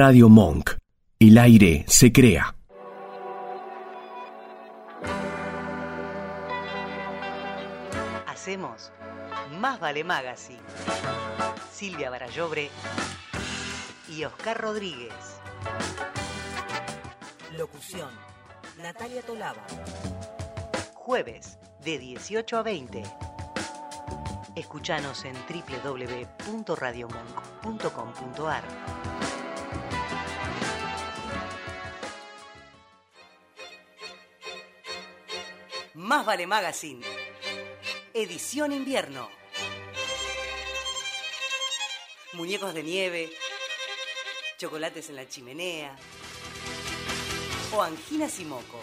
Radio Monk. El aire se crea. Hacemos Más Vale Magazine. Silvia Barallobre y Oscar Rodríguez. Locución. Natalia Tolaba. Jueves de 18 a 20. Escuchanos en www.radiomonk.com.ar. Más Vale Magazine. Edición invierno. Muñecos de nieve, chocolates en la chimenea o anginas y moco.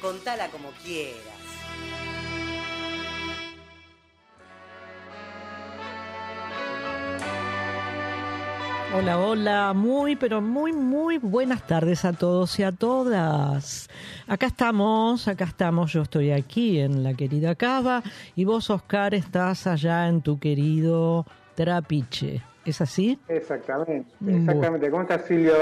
Contala como quieras. Hola, hola, muy, pero muy, muy buenas tardes a todos y a todas. Acá estamos, acá estamos, yo estoy aquí en la querida Cava y vos, Oscar, estás allá en tu querido Trapiche. ¿Es así? Exactamente, exactamente. ¿Cómo estás Silvia?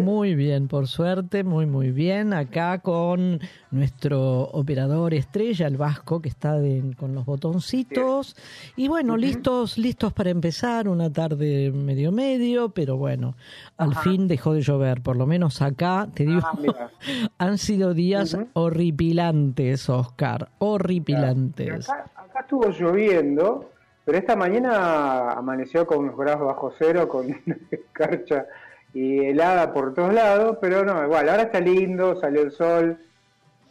Muy bien, por suerte, muy muy bien. Acá con nuestro operador estrella, el Vasco, que está con los botoncitos. Y bueno, listos, listos para empezar, una tarde medio medio, pero bueno, al fin dejó de llover, por lo menos acá, te digo, ah, han sido días horripilantes, Oscar, horripilantes. Acá, acá estuvo lloviendo pero esta mañana amaneció con unos grados bajo cero, con una escarcha y helada por todos lados, pero no, igual, ahora está lindo, salió el sol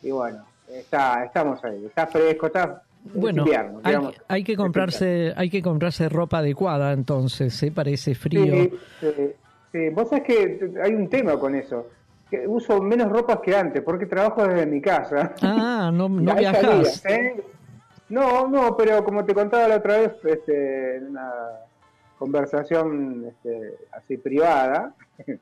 y bueno, está, estamos ahí, está fresco, está bueno, invierno, hay, que comprarse, hay que comprarse ropa adecuada entonces, ¿eh? para ese frío. Sí, sí, Vos sabés que hay un tema con eso. Que uso menos ropas que antes, porque trabajo desde mi casa. Ah, no, no viajas. ¿eh? No, no, pero como te contaba la otra vez, este, en una conversación este, así privada,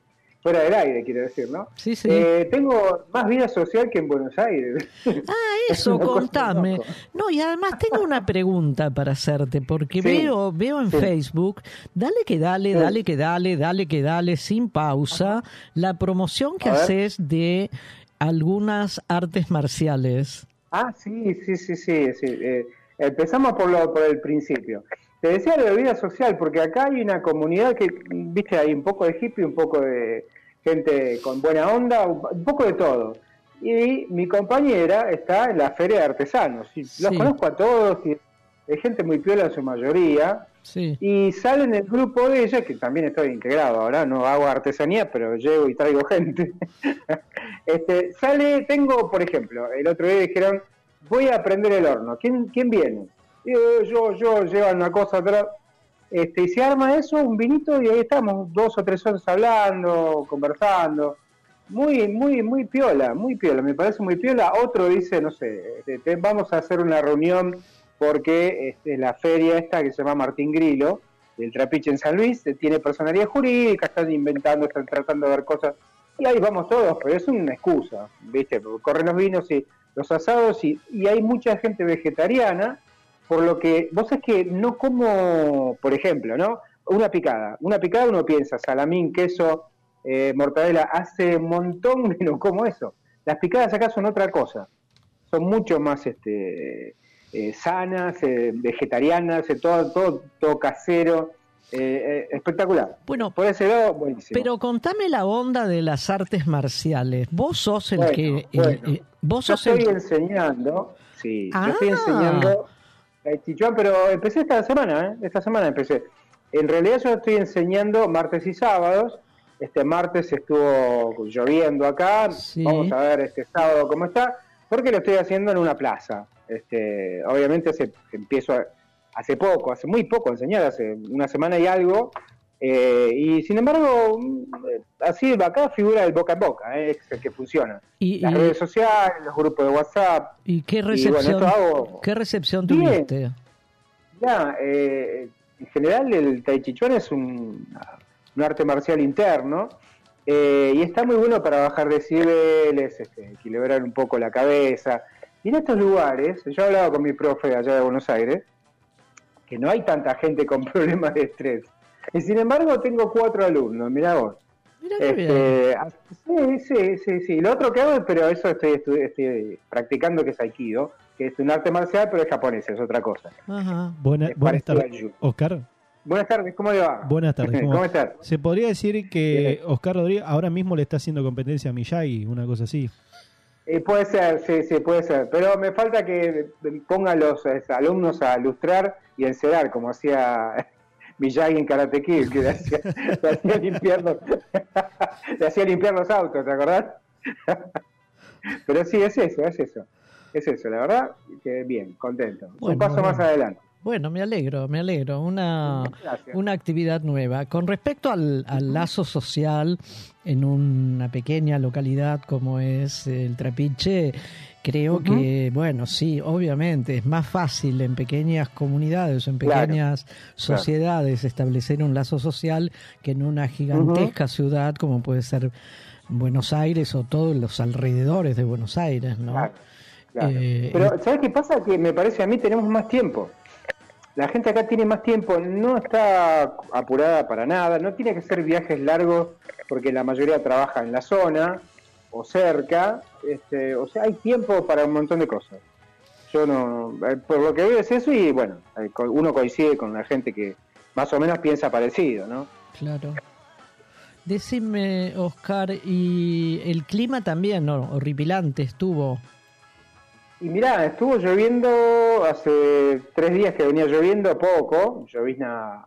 fuera del aire, quiero decir, ¿no? Sí, sí. Eh, tengo más vida social que en Buenos Aires. Ah, eso, contame. No, y además tengo una pregunta para hacerte, porque veo, veo en Facebook, dale que dale, dale que dale, dale que dale, sin pausa, la promoción que haces de algunas artes marciales. Ah, sí, sí, sí, sí. sí. Eh, empezamos por, lo, por el principio. Te decía lo de vida social, porque acá hay una comunidad que, viste, hay un poco de hippie, un poco de gente con buena onda, un poco de todo. Y mi compañera está en la feria de artesanos. Y Los conozco a todos, y es gente muy piola en su mayoría. Y sale en el grupo de ella, que también estoy integrado ahora, no hago artesanía, pero llego y traigo gente. este, sale, tengo, por ejemplo, el otro día dijeron, voy a aprender el horno. ¿Quién, quién viene? Yo, yo, yo, llevan una cosa atrás. Este, y se arma eso, un vinito, y ahí estamos, dos o tres horas hablando, conversando. Muy, muy, muy piola, muy piola, me parece muy piola. Otro dice, no sé, este, vamos a hacer una reunión porque este, la feria esta que se llama Martín Grilo, del Trapiche en San Luis, tiene personalidad jurídica, están inventando, están tratando de ver cosas, y ahí vamos todos, pero es una excusa, ¿viste? corren los vinos y los asados, y, hay mucha gente vegetariana, por lo que vos es que no como, por ejemplo, ¿no? Una picada, una picada uno piensa, salamín, queso, eh, mortadela, hace un montón no como eso. Las picadas acá son otra cosa, son mucho más este eh, sanas, eh, vegetarianas, eh, todo, todo, todo casero. espectacular. Bueno, Puede ser buenísimo. Pero contame la onda de las artes marciales. Vos sos el que. vos yo estoy enseñando, sí, yo estoy ah. enseñando pero empecé esta semana, esta semana empecé. En realidad yo estoy enseñando martes y sábados. Este martes estuvo lloviendo acá. Vamos a ver este sábado cómo está. Porque lo estoy haciendo en una plaza. Este, obviamente hace, empiezo hace poco, hace muy poco enseñar, hace una semana y algo, eh, y sin embargo, mm, así acá figura el boca a boca, eh, es el que funciona. ¿Y, Las redes sociales, los grupos de WhatsApp. ¿Y qué recepción, ¿qué recepción tuviste? Ya, eh, en general el Tai Chi Chuan es un, un arte marcial interno y está muy bueno para bajar decibeles, este, equilibrar un poco la cabeza. Y en estos lugares, yo he hablado con mi profe allá de Buenos Aires, que no hay tanta gente con problemas de estrés. Y sin embargo tengo cuatro alumnos, mira vos. Mira qué Este, bien. sí, sí, sí, sí. Lo otro que hago, pero eso estoy, estoy practicando, que es Aikido, que es un arte marcial, pero es japonés, es otra cosa. Ajá. Buena- Es buenas tardes. Oscar. Buenas tardes, ¿cómo le va? Buenas tardes. ¿cómo, estás? Se podría decir que Oscar Rodríguez ahora mismo le está haciendo competencia a Miyagi, una cosa así. Eh, puede ser, sí, sí, puede ser. Pero me falta que ponga a los eh, alumnos a lustrar y encerar, como hacía Miyagi en Karate Kid, que le hacía, le hacía limpiar los, le hacía limpiar los autos, ¿te acordás? Pero sí, es eso, es eso. Es eso, la verdad, que bien, contento. Bueno, Un paso bueno. más adelante. Bueno, me alegro, me alegro. Una, una actividad nueva. Con respecto al, al lazo social en una pequeña localidad como es el Trapiche, creo que, bueno, sí, obviamente es más fácil en pequeñas comunidades o en Claro, pequeñas sociedades establecer un lazo social que en una gigantesca ciudad como puede ser Buenos Aires o todos los alrededores de Buenos Aires, ¿no? Claro, claro. Eh, Pero, ¿sabes qué pasa? Que me parece a mí tenemos más tiempo. La gente acá tiene más tiempo, no está apurada para nada, no tiene que ser viajes largos porque la mayoría trabaja en la zona o cerca, este, o sea, hay tiempo para un montón de cosas. Yo no, eh, por lo que veo es eso y bueno, eh, uno coincide con la gente que más o menos piensa parecido, ¿no? Claro. Decime, Oscar, y el clima también, ¿no? Horripilante estuvo. Y mirá, estuvo lloviendo hace tres días que venía lloviendo poco, llovizna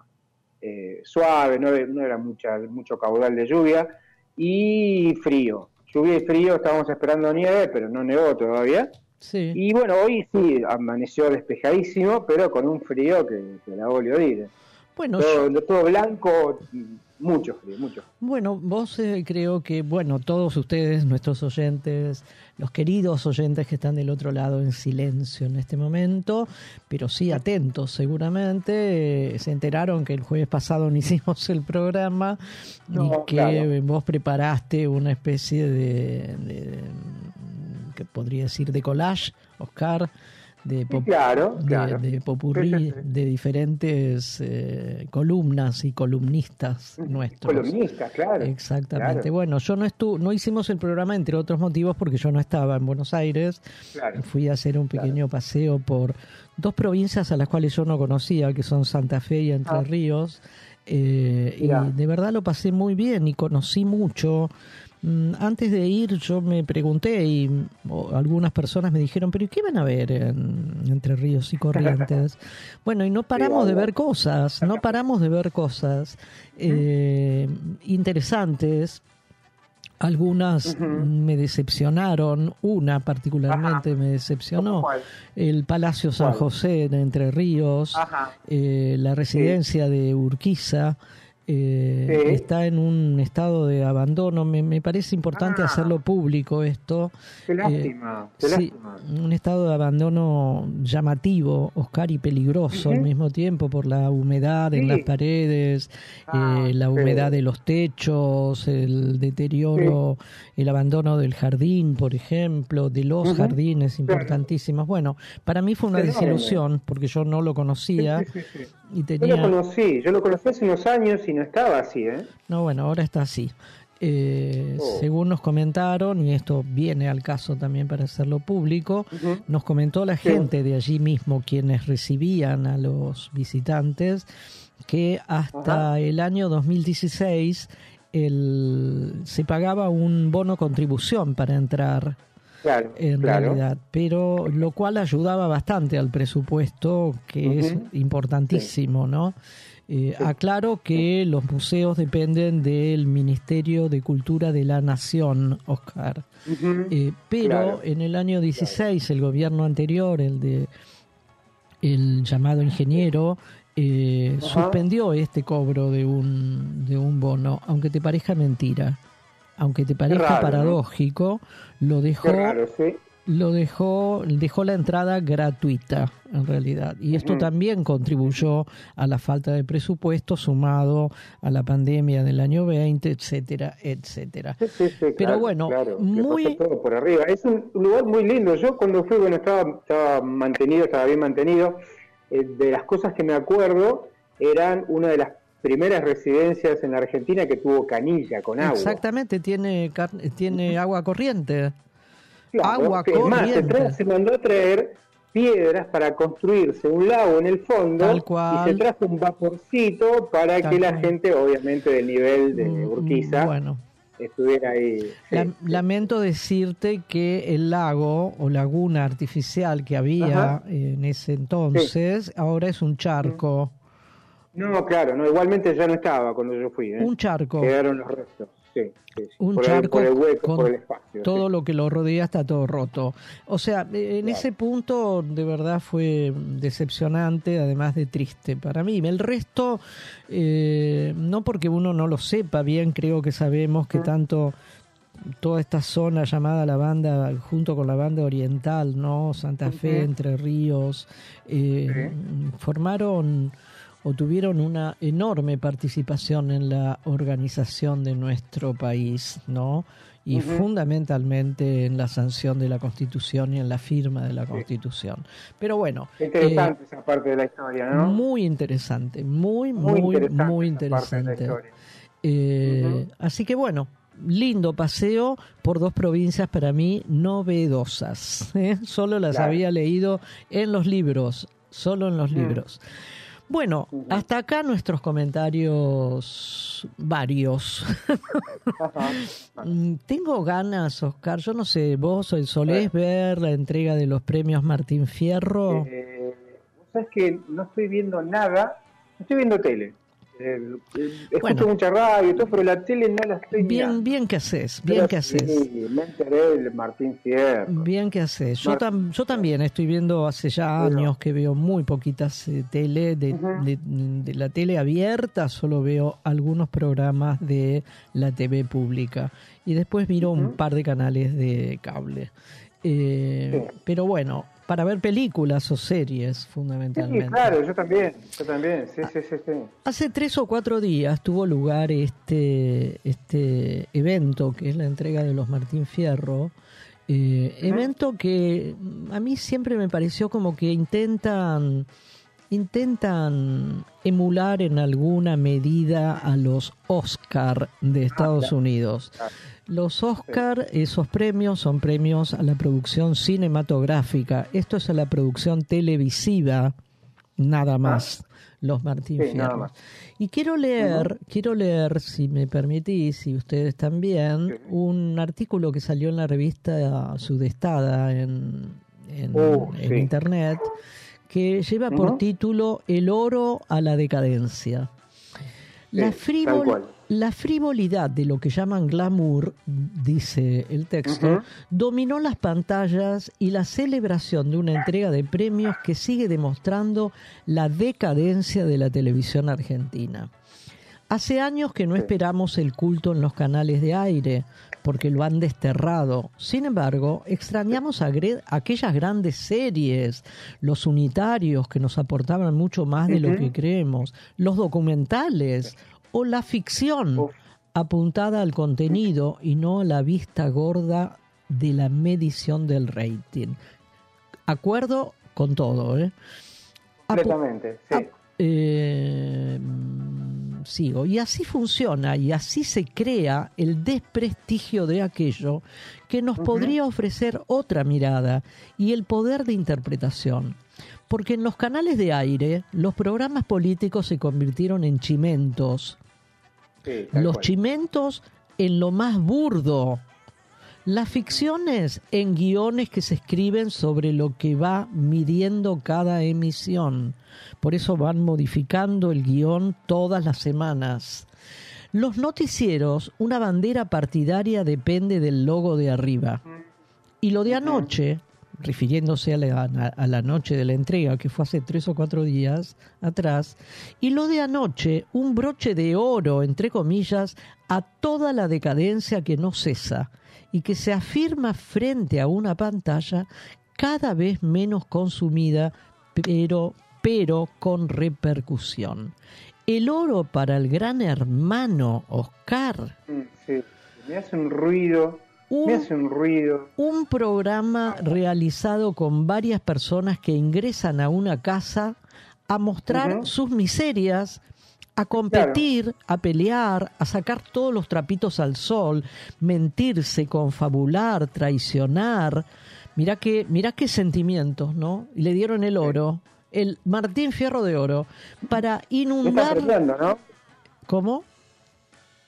eh, suave, no, no era mucha, mucho caudal de lluvia, y frío. Lluvia y frío, estábamos esperando nieve, pero no nevó todavía. Sí. Y bueno, hoy sí, amaneció despejadísimo, pero con un frío que, que la volvió a ir. Bueno, yo- Todo, todo blanco, mucho frío, mucho. bueno, vos eh, creo que, bueno, todos ustedes, nuestros oyentes, los queridos oyentes que están del otro lado en silencio en este momento, pero sí atentos seguramente, eh, se enteraron que el jueves pasado no hicimos el programa No, y que claro. vos preparaste una especie de, de- que podría decir de collage, Oscar, de, pop- claro, de, claro. de popurrí, Sí, sí, sí. de diferentes eh, columnas y columnistas nuestros. Columnista, claro. Exactamente. claro, Bueno, yo no estu no hicimos el programa entre otros motivos porque yo no estaba en Buenos Aires. Fui a hacer un pequeño paseo por dos provincias a las cuales yo no conocía, que son Santa Fe y Entre Ah. Ríos. Eh, y de verdad lo pasé muy bien y conocí mucho. Mm, Antes de ir yo me pregunté y algunas personas me dijeron, pero ¿y qué van a ver en Entre Ríos y Corrientes? bueno, y no paramos de ver cosas, no paramos de ver cosas eh, interesantes. Algunas me decepcionaron, una particularmente me decepcionó, el Palacio San ¿Cuál? José en Entre Ríos, eh, la residencia de Urquiza, eh, Sí. está en un estado de abandono. Me, me parece importante Ah. hacerlo público esto. Qué lástima, qué Eh, Sí, lástima. un estado de abandono llamativo, Oscar, y peligroso al mismo tiempo por la humedad en las paredes, Ah, eh, la humedad de los techos, el deterioro, el abandono del jardín, por ejemplo, de los jardines importantísimos. Bueno, para mí fue una desilusión porque yo no lo conocía Yo lo conocí, yo lo conocí hace unos años y no estaba así, ¿eh? No, bueno, ahora está así. Eh, Oh. Según nos comentaron, y esto viene al caso también para hacerlo público, nos comentó la gente de allí mismo, quienes recibían a los visitantes, que hasta el año 2016 el, se pagaba un bono contribución para entrar Claro, en claro. realidad, pero lo cual ayudaba bastante al presupuesto, que es importantísimo, ¿no? Eh, Aclaro que los museos dependen del Ministerio de Cultura de la Nación, Oscar. Eh, pero Claro. en el año 16, el gobierno anterior, el de el llamado ingeniero, eh, suspendió este cobro de un, de un bono, aunque te parezca mentira, aunque te parezca raro, ¿no? Lo dejó raro, sí. lo dejó, dejó la entrada gratuita en realidad. Y esto también contribuyó a la falta de presupuesto sumado a la pandemia del año 20, etcétera, etcétera. Sí, sí, sí, Pero claro, bueno, claro, muy- todo por arriba. Es un lugar muy lindo. Yo cuando fui, bueno, estaba, estaba mantenido, estaba bien mantenido. Eh, de las cosas que me acuerdo, eran una de las primeras residencias en la Argentina que tuvo canilla con agua. Exactamente, tiene, tiene agua corriente. Claro, agua es más, se, corriente. mandó a traer piedras para construirse un lago en el fondo Tal cual. y se trajo un vaporcito para Tal que la cual. gente, obviamente del nivel de Mm, Urquiza, Bueno, estuviera ahí. sí, la- sí. lamento decirte que el lago o laguna artificial que había Ajá. en ese entonces ahora es un charco. No, claro, no, igualmente ya no estaba cuando yo fui. ¿eh? Un charco. Quedaron los restos. Sí, sí, sí. Un por charco el, por el hueco, con por el espacio. todo lo que lo rodea está todo roto. O sea, eh, en Claro. ese punto de verdad fue decepcionante, además de triste para mí. El resto, eh, no porque uno no lo sepa bien, creo que sabemos que tanto toda esta zona llamada la banda, junto con la banda oriental, ¿no? Santa Fe. Entre Ríos, eh, formaron o tuvieron una enorme participación en la organización de nuestro país, ¿no? Y fundamentalmente en la sanción de la Constitución y en la firma de la Constitución. Pero bueno, Interesante esa parte de la historia, eh, ¿no? muy interesante, muy, muy, Muy muy interesante. Eh. Así que bueno, lindo paseo por dos provincias para mí novedosas. ¿eh? Solo las Claro. había leído en los libros, solo en los libros. Bueno, hasta acá nuestros comentarios varios. Mm, Tengo ganas, Oscar, yo no sé, vos solés ver la entrega de los premios Martín Fierro. Eh, vos sabés que no estoy viendo nada, estoy viendo tele. Eh, eh, escucho Bueno. mucha radio y todo, pero la tele no la estoy Bien, bien que haces, bien Pero que sí, haces. me enteré del Martín Fierro. Bien que haces. Yo, tam- yo también estoy viendo hace ya Bueno. años que veo muy poquitas eh, tele, de, de- de la tele abierta, solo veo algunos programas de la TV pública y después miro un par de canales de cable. Eh, Sí. Pero bueno, para ver películas o series Sí, fundamentalmente. claro, yo también, yo también, sí, sí, sí, sí. Hace tres o cuatro días tuvo lugar este, este evento que es la entrega de los Martín Fierro. eh. Evento que a mí siempre me pareció como que intentan intentan emular en alguna medida a los Oscar de Estados claro. Unidos. Los Oscar, esos premios son premios a la producción cinematográfica. Esto es a la producción televisiva, nada más. Los Martín Ah. Sí, nada más. Y quiero leer, quiero leer, si me permitís, y ustedes también, un artículo que salió en la revista Sudestada en, en, Oh, en sí. internet, que lleva por título El oro a la decadencia. La, frivol- cual. la frivolidad de lo que llaman glamour, dice el texto, dominó las pantallas y la celebración de una entrega de premios que sigue demostrando la decadencia de la televisión argentina. Hace años que no esperamos el culto en los canales de aire, porque lo han desterrado. Sin embargo, extrañamos agre- aquellas grandes series, los unitarios que nos aportaban mucho más de lo que creemos, los documentales o la ficción Uf. apuntada al contenido y no a la vista gorda de la medición del rating. Acuerdo con todo, ¿eh? Completamente, sí. Eh, mm, sigo. Y así funciona y así se crea el desprestigio de aquello que nos podría ofrecer otra mirada y el poder de interpretación. Porque en los canales de aire los programas políticos se convirtieron en chimentos, sí, los cual. chimentos en lo más burdo, las ficciones en guiones que se escriben sobre lo que va midiendo cada emisión. Por eso van modificando el guion todas las semanas. Los noticieros, una bandera partidaria depende del logo de arriba. Y lo de anoche, refiriéndose a la, a la noche de la entrega, que fue hace tres o cuatro días atrás, y lo de anoche, un broche de oro, entre comillas, a toda la decadencia que no cesa y que se afirma frente a una pantalla cada vez menos consumida, pero, pero con repercusión. El oro para el gran hermano Oscar. Sí, me hace un ruido, Un me hace un ruido. un programa realizado con varias personas que ingresan a una casa a mostrar sus miserias, a competir, a pelear, a sacar todos los trapitos al sol, mentirse, confabular, traicionar. Mirá qué, mirá qué sentimientos, ¿no? Y le dieron el oro, el Martín Fierro de Oro, para ¿Qué están inundar... premiando, no? ¿Cómo?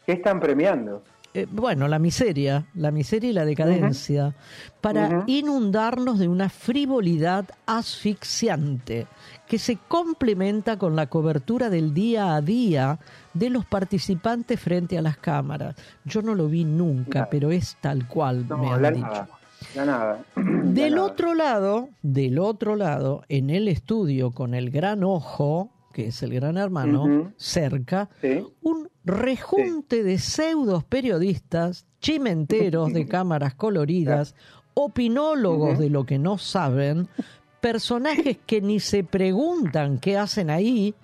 ¿Qué están premiando? Eh, bueno, la miseria, la miseria y la decadencia, para inundarnos de una frivolidad asfixiante que se complementa con la cobertura del día a día de los participantes frente a las cámaras. Yo no lo vi nunca, pero es tal cual me han la dicho. nada. La nada. Del La nada. otro lado, del otro lado, en el estudio con el gran ojo, que es el gran hermano, cerca, Sí. un rejunte de pseudos periodistas, chimenteros de cámaras coloridas, opinólogos de lo que no saben, personajes que ni se preguntan qué hacen ahí,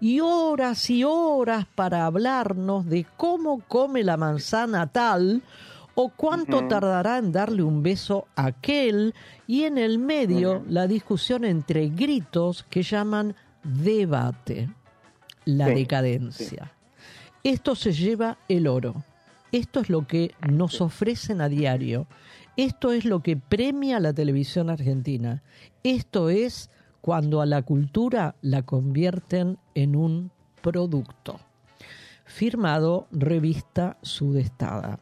y horas y horas para hablarnos de cómo come la manzana tal o cuánto tardará en darle un beso a aquel, y en el medio la discusión entre gritos que llaman debate, la Sí, decadencia. Esto se lleva el oro. Esto es lo que nos ofrecen a diario. Esto es lo que premia la televisión argentina. Esto es cuando a la cultura la convierten en un producto. Firmado Revista Sudestada.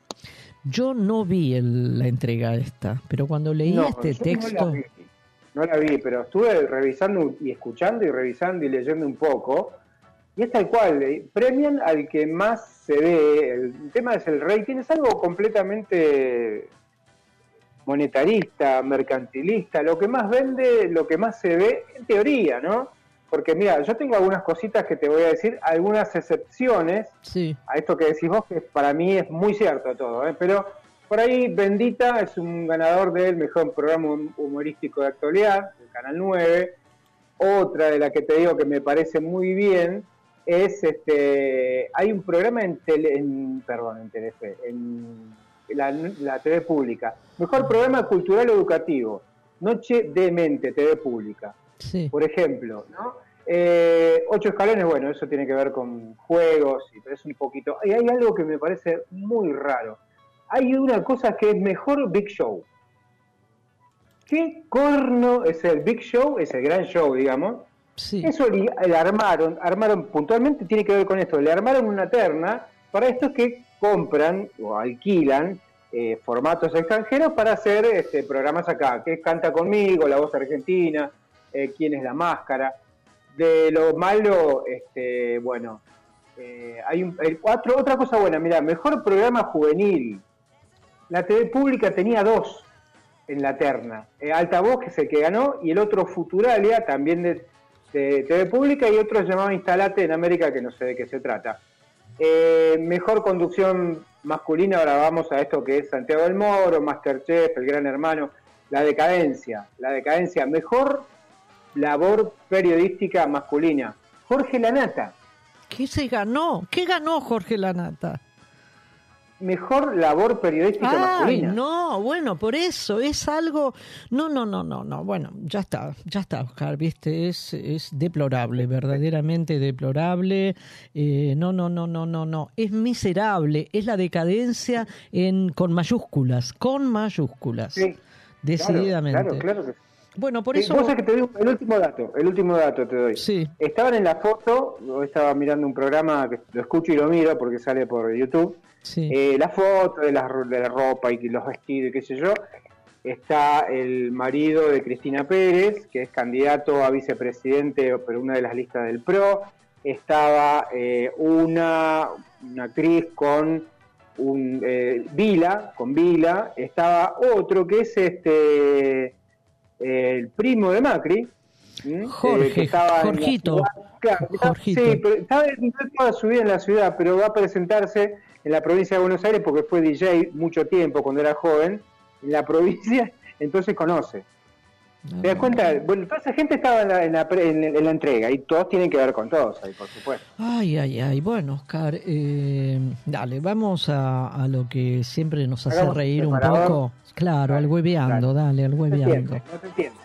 Yo no vi el- la entrega esta, pero cuando leí No, este texto... No la, vi, no la vi, pero estuve revisando y escuchando y revisando y leyendo un poco. Y es tal cual, eh, premian al que más se ve. El tema es el rating, es algo completamente monetarista, mercantilista. Lo que más vende, lo que más se ve, en teoría, ¿no? Porque mira, yo tengo algunas cositas que te voy a decir, algunas excepciones Sí, a esto que decís vos, que para mí es muy cierto todo, ¿eh? pero por ahí Bendita es un ganador del mejor programa hum- humorístico de actualidad, del Canal 9. Otra de la que te digo que me parece muy bien es, este, hay un programa en, tele, en perdón, en Telefe, en la, la TV pública, mejor programa cultural educativo, Noche de Mente, TV pública sí. por ejemplo, ¿no? Eh, ocho escalones, bueno, eso tiene que ver con juegos, y pero es un poquito. Y hay algo que me parece muy raro. Hay una cosa que es mejor Big Show. ¿Qué corno es el Big Show? Es el gran show, digamos. Eso le, armaron, armaron puntualmente, tiene que ver con esto, le armaron una terna para estos que compran o alquilan eh, formatos extranjeros para hacer este, programas acá, que Canta conmigo, La Voz Argentina, eh, Quién es la Máscara. De lo malo, este, bueno, eh, hay un, el cuatro, otra cosa buena, mira, mejor programa juvenil. La TV pública tenía dos en la terna. Altavoz, que es el que ganó, y el otro Futuralia, también de, de TV pública, y otro llamado Instalate en América, que no sé de qué se trata. Eh, mejor conducción masculina, ahora vamos a esto que es Santiago del Moro, Masterchef, El Gran Hermano, La Decadencia, La Decadencia, mejor labor periodística masculina, Jorge Lanata, ¿Qué se ganó? ¿Qué ganó Jorge Lanata? Mejor labor periodística Ay, masculina. no, bueno, por eso es algo. No, no, no, no, no. Bueno, ya está, ya está, Oscar, viste, es, es deplorable, verdaderamente deplorable. Eh, no, no, no, no, no, no. Es miserable, es la decadencia en con mayúsculas, con mayúsculas. Sí, decididamente. Claro, claro, claro que sí. Bueno, por Sí, eso. que te digo el último dato, el último dato te doy. Sí, Estaban en la foto, yo estaba mirando un programa que lo escucho y lo miro porque sale por YouTube. sí. Eh, la foto de la, de la ropa y los vestidos y qué sé yo. Está el marido de Cristina Pérez, que es candidato a vicepresidente por una de las listas del PRO. Estaba eh, una, una actriz con un eh, Vila, con Vila. Estaba otro que es este el primo de Macri. ¿m? Jorge, que estaba en la Jorgito. ciudad. Claro, Jorgito. sí, pero estaba toda su vida en la ciudad, pero va a presentarse en la provincia de Buenos Aires porque fue DJ mucho tiempo cuando era joven en la provincia, entonces conoce. ¿Te das cuenta? Bueno, toda esa gente estaba en la, en la pre- en- en la entrega y todos tienen que ver con todos ahí, por supuesto. Ay, ay, ay. Bueno, Oscar, eh, dale, vamos a, a lo que siempre nos hace Hagamos reír un poco. Claro, Dale, al hueveando, dale, al No hueveando. entiendo, no te entiendo.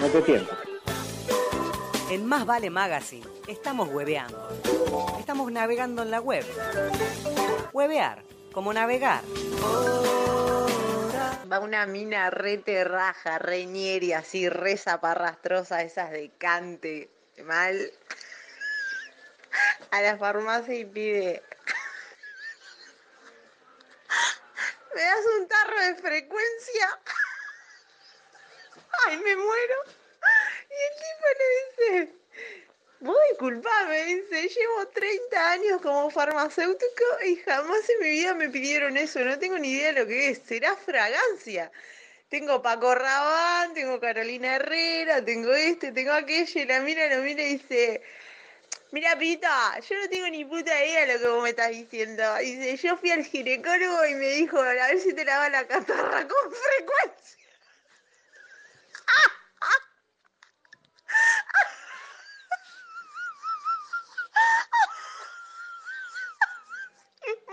No te entiendo. En Más Vale Magazine estamos hueveando. Estamos navegando en la web. Huevear, como navegar. Va una mina re terraja, re ñeri, así, re zaparrastrosa, esas de cante, mal. A la farmacia y pide. ¿Me das un tarro de frecuencia? Ay, me muero. Y el tipo le dice, vos disculpame, dice, llevo 30 años como farmacéutico y jamás en mi vida me pidieron eso, no tengo ni idea de lo que es, será fragancia. Tengo Paco Rabán, tengo Carolina Herrera, tengo este, tengo aquello, y la mira, lo mira y dice, mira Pita, yo no tengo ni puta idea de lo que vos me estás diciendo. Dice, yo fui al ginecólogo y me dijo, a ver si te la va la catarra con frecuencia.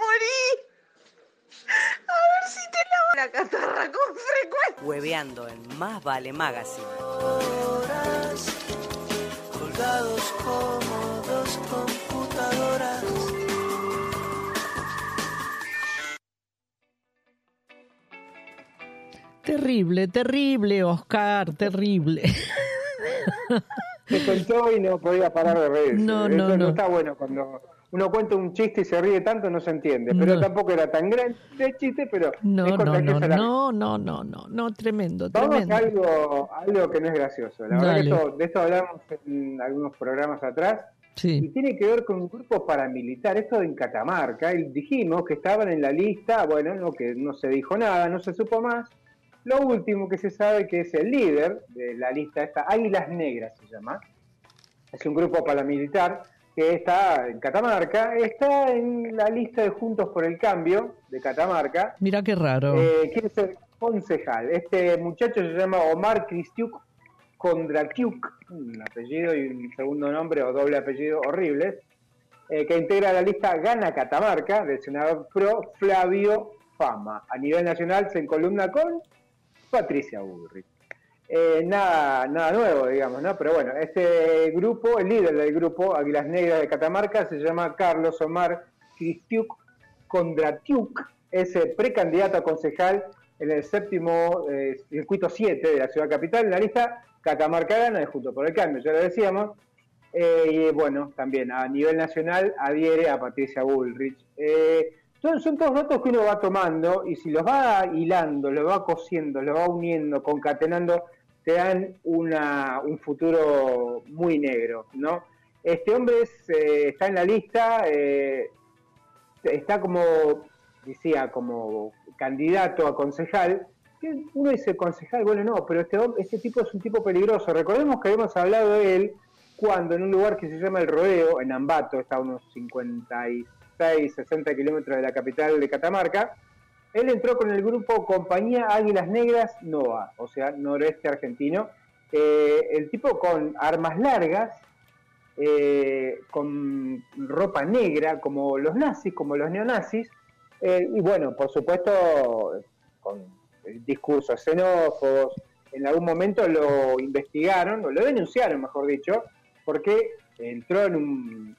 Morí. A ver si te lavo la catarra con frecuencia. Hueveando en Más Vale Magazine. colgados como dos computadoras. Terrible, terrible, Oscar, terrible. Se soltó y no podía parar de reírse. No, Eso no, no. está bueno cuando uno cuenta un chiste y se ríe tanto no se entiende. Pero No. tampoco era tan grande el chiste, pero No, es no, no, la no, no, no, no, no, tremendo, Vamos tremendo. a algo, algo que no es gracioso. La verdad que esto- de esto hablamos en algunos programas atrás. Y Sí, tiene que ver con un grupo paramilitar, esto en Catamarca. Y dijimos que estaban en la lista, bueno, no, que no se dijo nada, no se supo más. Lo último que se sabe que es el líder de la lista, esta Águilas Negras se llama. Es un grupo paramilitar que está en Catamarca, está en la lista de Juntos por el Cambio de Catamarca. mira qué raro. Eh, quiere ser concejal. Este muchacho se llama Omar Cristiuk Kondratiuk, un apellido y un segundo nombre o doble apellido horribles, eh, que integra la lista Gana Catamarca del senador pro Flavio Fama. A nivel nacional se encolumna con Patricia Bullrich. Eh, nada, nada nuevo, digamos, ¿no? Pero bueno, este grupo, el líder del grupo Águilas Negras de Catamarca, se llama Carlos Omar Cristiuk Kondratiuk, es eh, precandidato a concejal en el séptimo eh, circuito 7 de la ciudad capital, en la lista Catamarca gana de Junto por el Cambio, ya lo decíamos. Y bueno, también a nivel nacional adhiere a Patricia Bullrich. Son, son todos datos que uno va tomando y si los va hilando, los va cosiendo, los va uniendo, concatenando, te dan una, un futuro muy negro, ¿no? Este hombre es, eh, está en la lista, eh, está como, decía, como candidato a concejal. Uno dice concejal, bueno, no, pero este, este tipo es un tipo peligroso. Recordemos que habíamos hablado de él cuando en un lugar que se llama El Rodeo, en Ambato, está a unos 56, 60 kilómetros de la capital de Catamarca, él entró con el grupo Compañía Águilas Negras NOA, o sea, noreste argentino. Eh, el tipo con armas largas, eh, con ropa negra, como los nazis, como los neonazis, eh, y bueno, por supuesto, con discursos xenófobos. En algún momento lo investigaron, o lo denunciaron, mejor dicho, porque entró en un,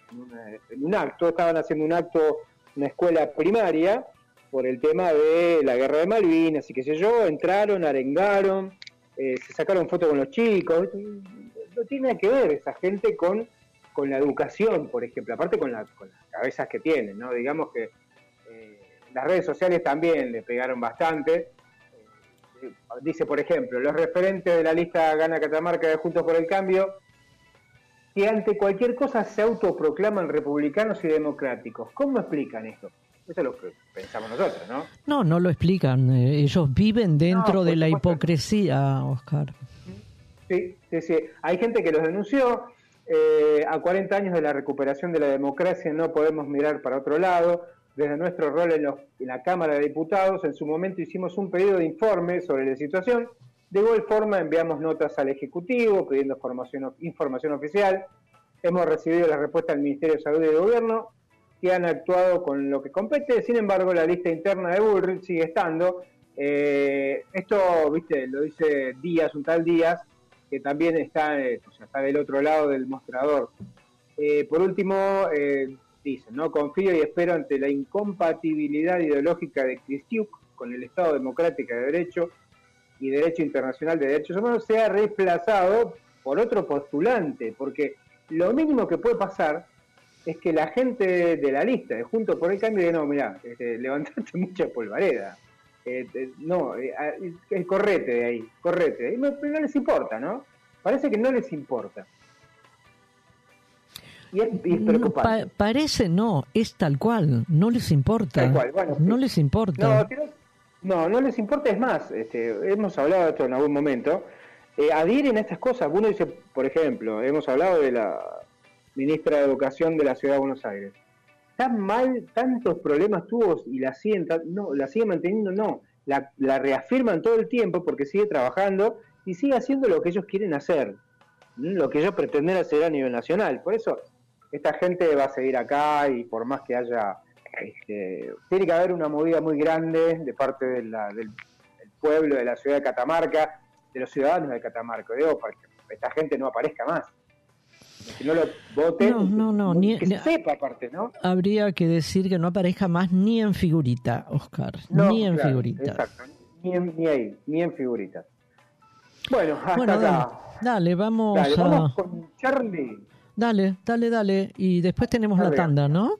en un acto, estaban haciendo un acto en una escuela primaria por el tema de la guerra de Malvinas y qué sé yo, entraron, arengaron, eh, se sacaron fotos con los chicos, no tiene que ver esa gente con, con la educación, por ejemplo, aparte con, la- con las cabezas que tienen, ¿no? Digamos que eh, las redes sociales también le pegaron bastante. Eh, dice, por ejemplo, los referentes de la lista Gana Catamarca de Juntos por el Cambio, que ante cualquier cosa se autoproclaman republicanos y democráticos. ¿Cómo explican esto? Eso es lo que pensamos nosotros, ¿no? No, no lo explican. eh, Ellos viven dentro No, de la hipocresía, Oscar. Sí, sí, sí. Hay gente que los denunció. eh, a 40 años de la recuperación de la democracia no podemos mirar para otro lado. Desde nuestro rol en, los- en la Cámara de Diputados, en su momento hicimos un pedido de informe sobre la situación. De igual forma, enviamos notas al Ejecutivo pidiendo formación, información oficial. Hemos recibido la respuesta del Ministerio de Salud y de Gobierno, que han actuado con lo que compete. Sin embargo, la lista interna de Bullrich sigue estando. Eh, esto, viste, lo dice Díaz, un tal Díaz, que también está, eh, o está del otro lado del mostrador. Eh, por último, eh, dice, no confío y espero ante la incompatibilidad ideológica de Kristiuk con el Estado Democrático de Derecho y Derecho Internacional de Derechos Humanos sea reemplazado por otro postulante, porque lo mínimo que puede pasar es que la gente de la lista de Junto por el Cambio diga, no, mira, este, levantaste mucha polvareda. Eh, no, ah, eh, correte de ahí, correte de ahí. No, les importa, ¿no? Parece que no les importa. Y es, y es preocupante. pa- parece no, es tal cual, no les importa. Tal cual, bueno, no sí. les importa. No, creo- no, no les importa, es más, este, hemos hablado de esto en algún momento, eh, adhieren a estas cosas. Uno dice, por ejemplo, hemos hablado de la ministra de Educación de la Ciudad de Buenos Aires. Tan mal, tantos problemas tuvo y la siguen, no, la siguen manteniendo, no, la, reafirman todo el tiempo porque sigue trabajando y sigue haciendo lo que ellos quieren hacer, lo que ellos pretenden hacer a nivel nacional. Por eso, esta gente va a seguir acá y por más que haya este, tiene que haber una movida muy grande de parte del, del pueblo, de la ciudad de Catamarca, de los ciudadanos de Catamarca, digo, para que esta gente no aparezca más. Que no lo voten, No, no, no, que, ni- se sepa aparte, ¿no? Habría que decir que no aparezca más ni en figurita, Oscar, No, ni en claro, figurita. Exacto, ni, en- ni ahí, ni en figuritas. Bueno, hasta Bueno, acá. dale, vamos Dale, a... vamos con Charlie. Dale, dale, dale. Y después tenemos la tanda, ¿no?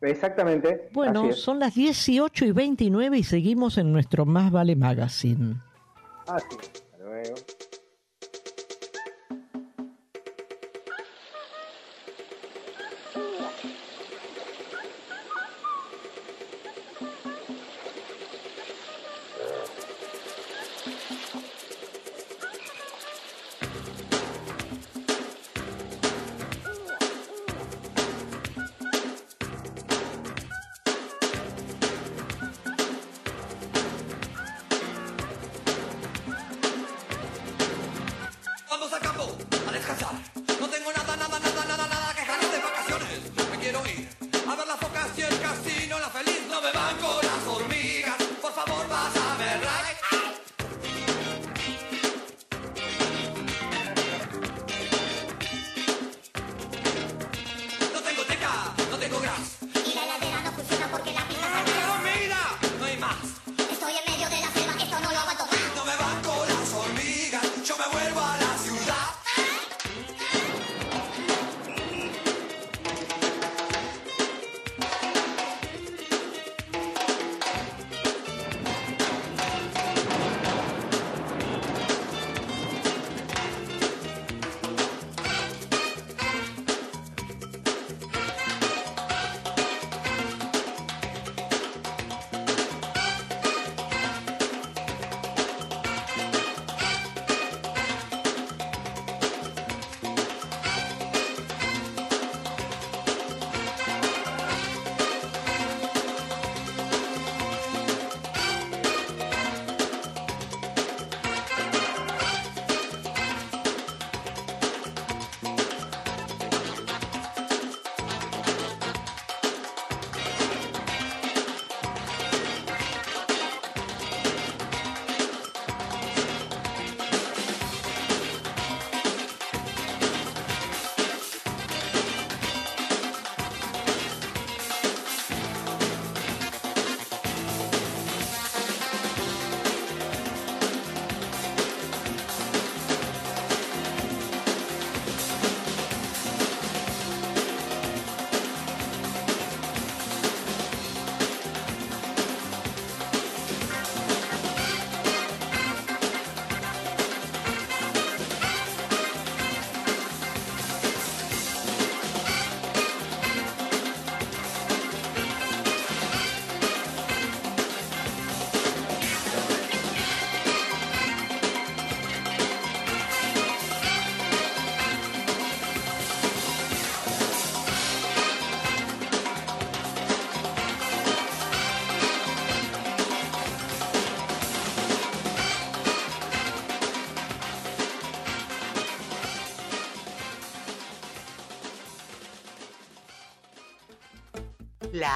Exactamente. Bueno, son las 18 y 29 y seguimos en nuestro Más Vale Magazine. Así. Hasta luego.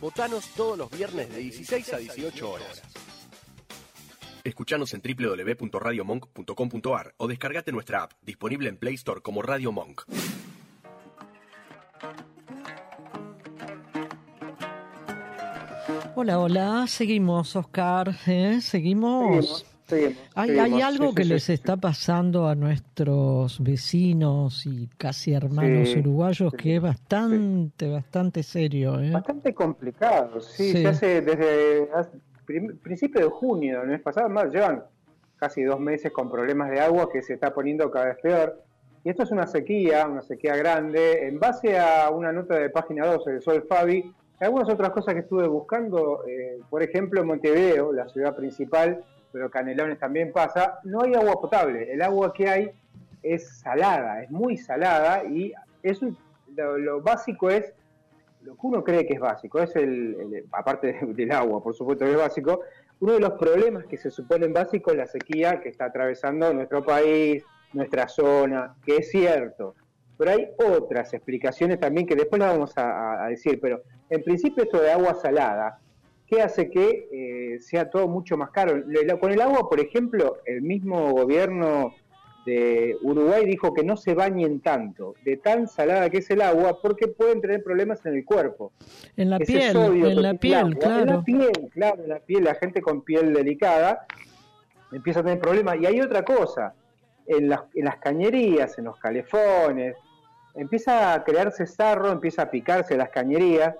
Votanos todos los viernes de 16 a 18 horas. Escuchanos en www.radiomonk.com.ar o descargate nuestra app, disponible en Play Store como Radio Monk. Hola, hola, seguimos, Oscar, ¿eh? seguimos. Seguimos, Hay, seguimos, hay algo sí, que sí, les sí. está pasando a nuestros vecinos y casi hermanos uruguayos que es bastante, bastante serio. ¿eh? Bastante complicado, sí, se hace desde hace- prim- principio de junio del mes pasado, más llevan casi dos meses con problemas de agua que se está poniendo cada vez peor. Y esto es una sequía, una sequía grande. En base a una nota de página 12 de Sol Fabi, algunas otras cosas que estuve buscando, eh, por ejemplo, Montevideo, la ciudad principal, pero Canelones también pasa, no hay agua potable. El agua que hay es salada, es muy salada y es un- lo, lo básico es lo que uno cree que es básico, es el, aparte de- del agua, por supuesto que es básico, uno de los problemas que se suponen básicos es la sequía que está atravesando nuestro país, nuestra zona, que es cierto. Pero hay otras explicaciones también que después las vamos a decir, pero en principio esto de agua salada, ¿qué hace que eh, sea todo mucho más caro? Le- Con el agua, por ejemplo, el mismo gobierno de Uruguay dijo que no se bañen tanto, de tan salada que es el agua, porque pueden tener problemas en el cuerpo. En la Ese piel, sodio en que la piel, agua, En claro. la piel, claro, en la piel, la gente con piel delicada empieza a tener problemas. Y hay otra cosa, en las, en las cañerías, en los calefones, empieza a crearse sarro, empieza a picarse las cañerías.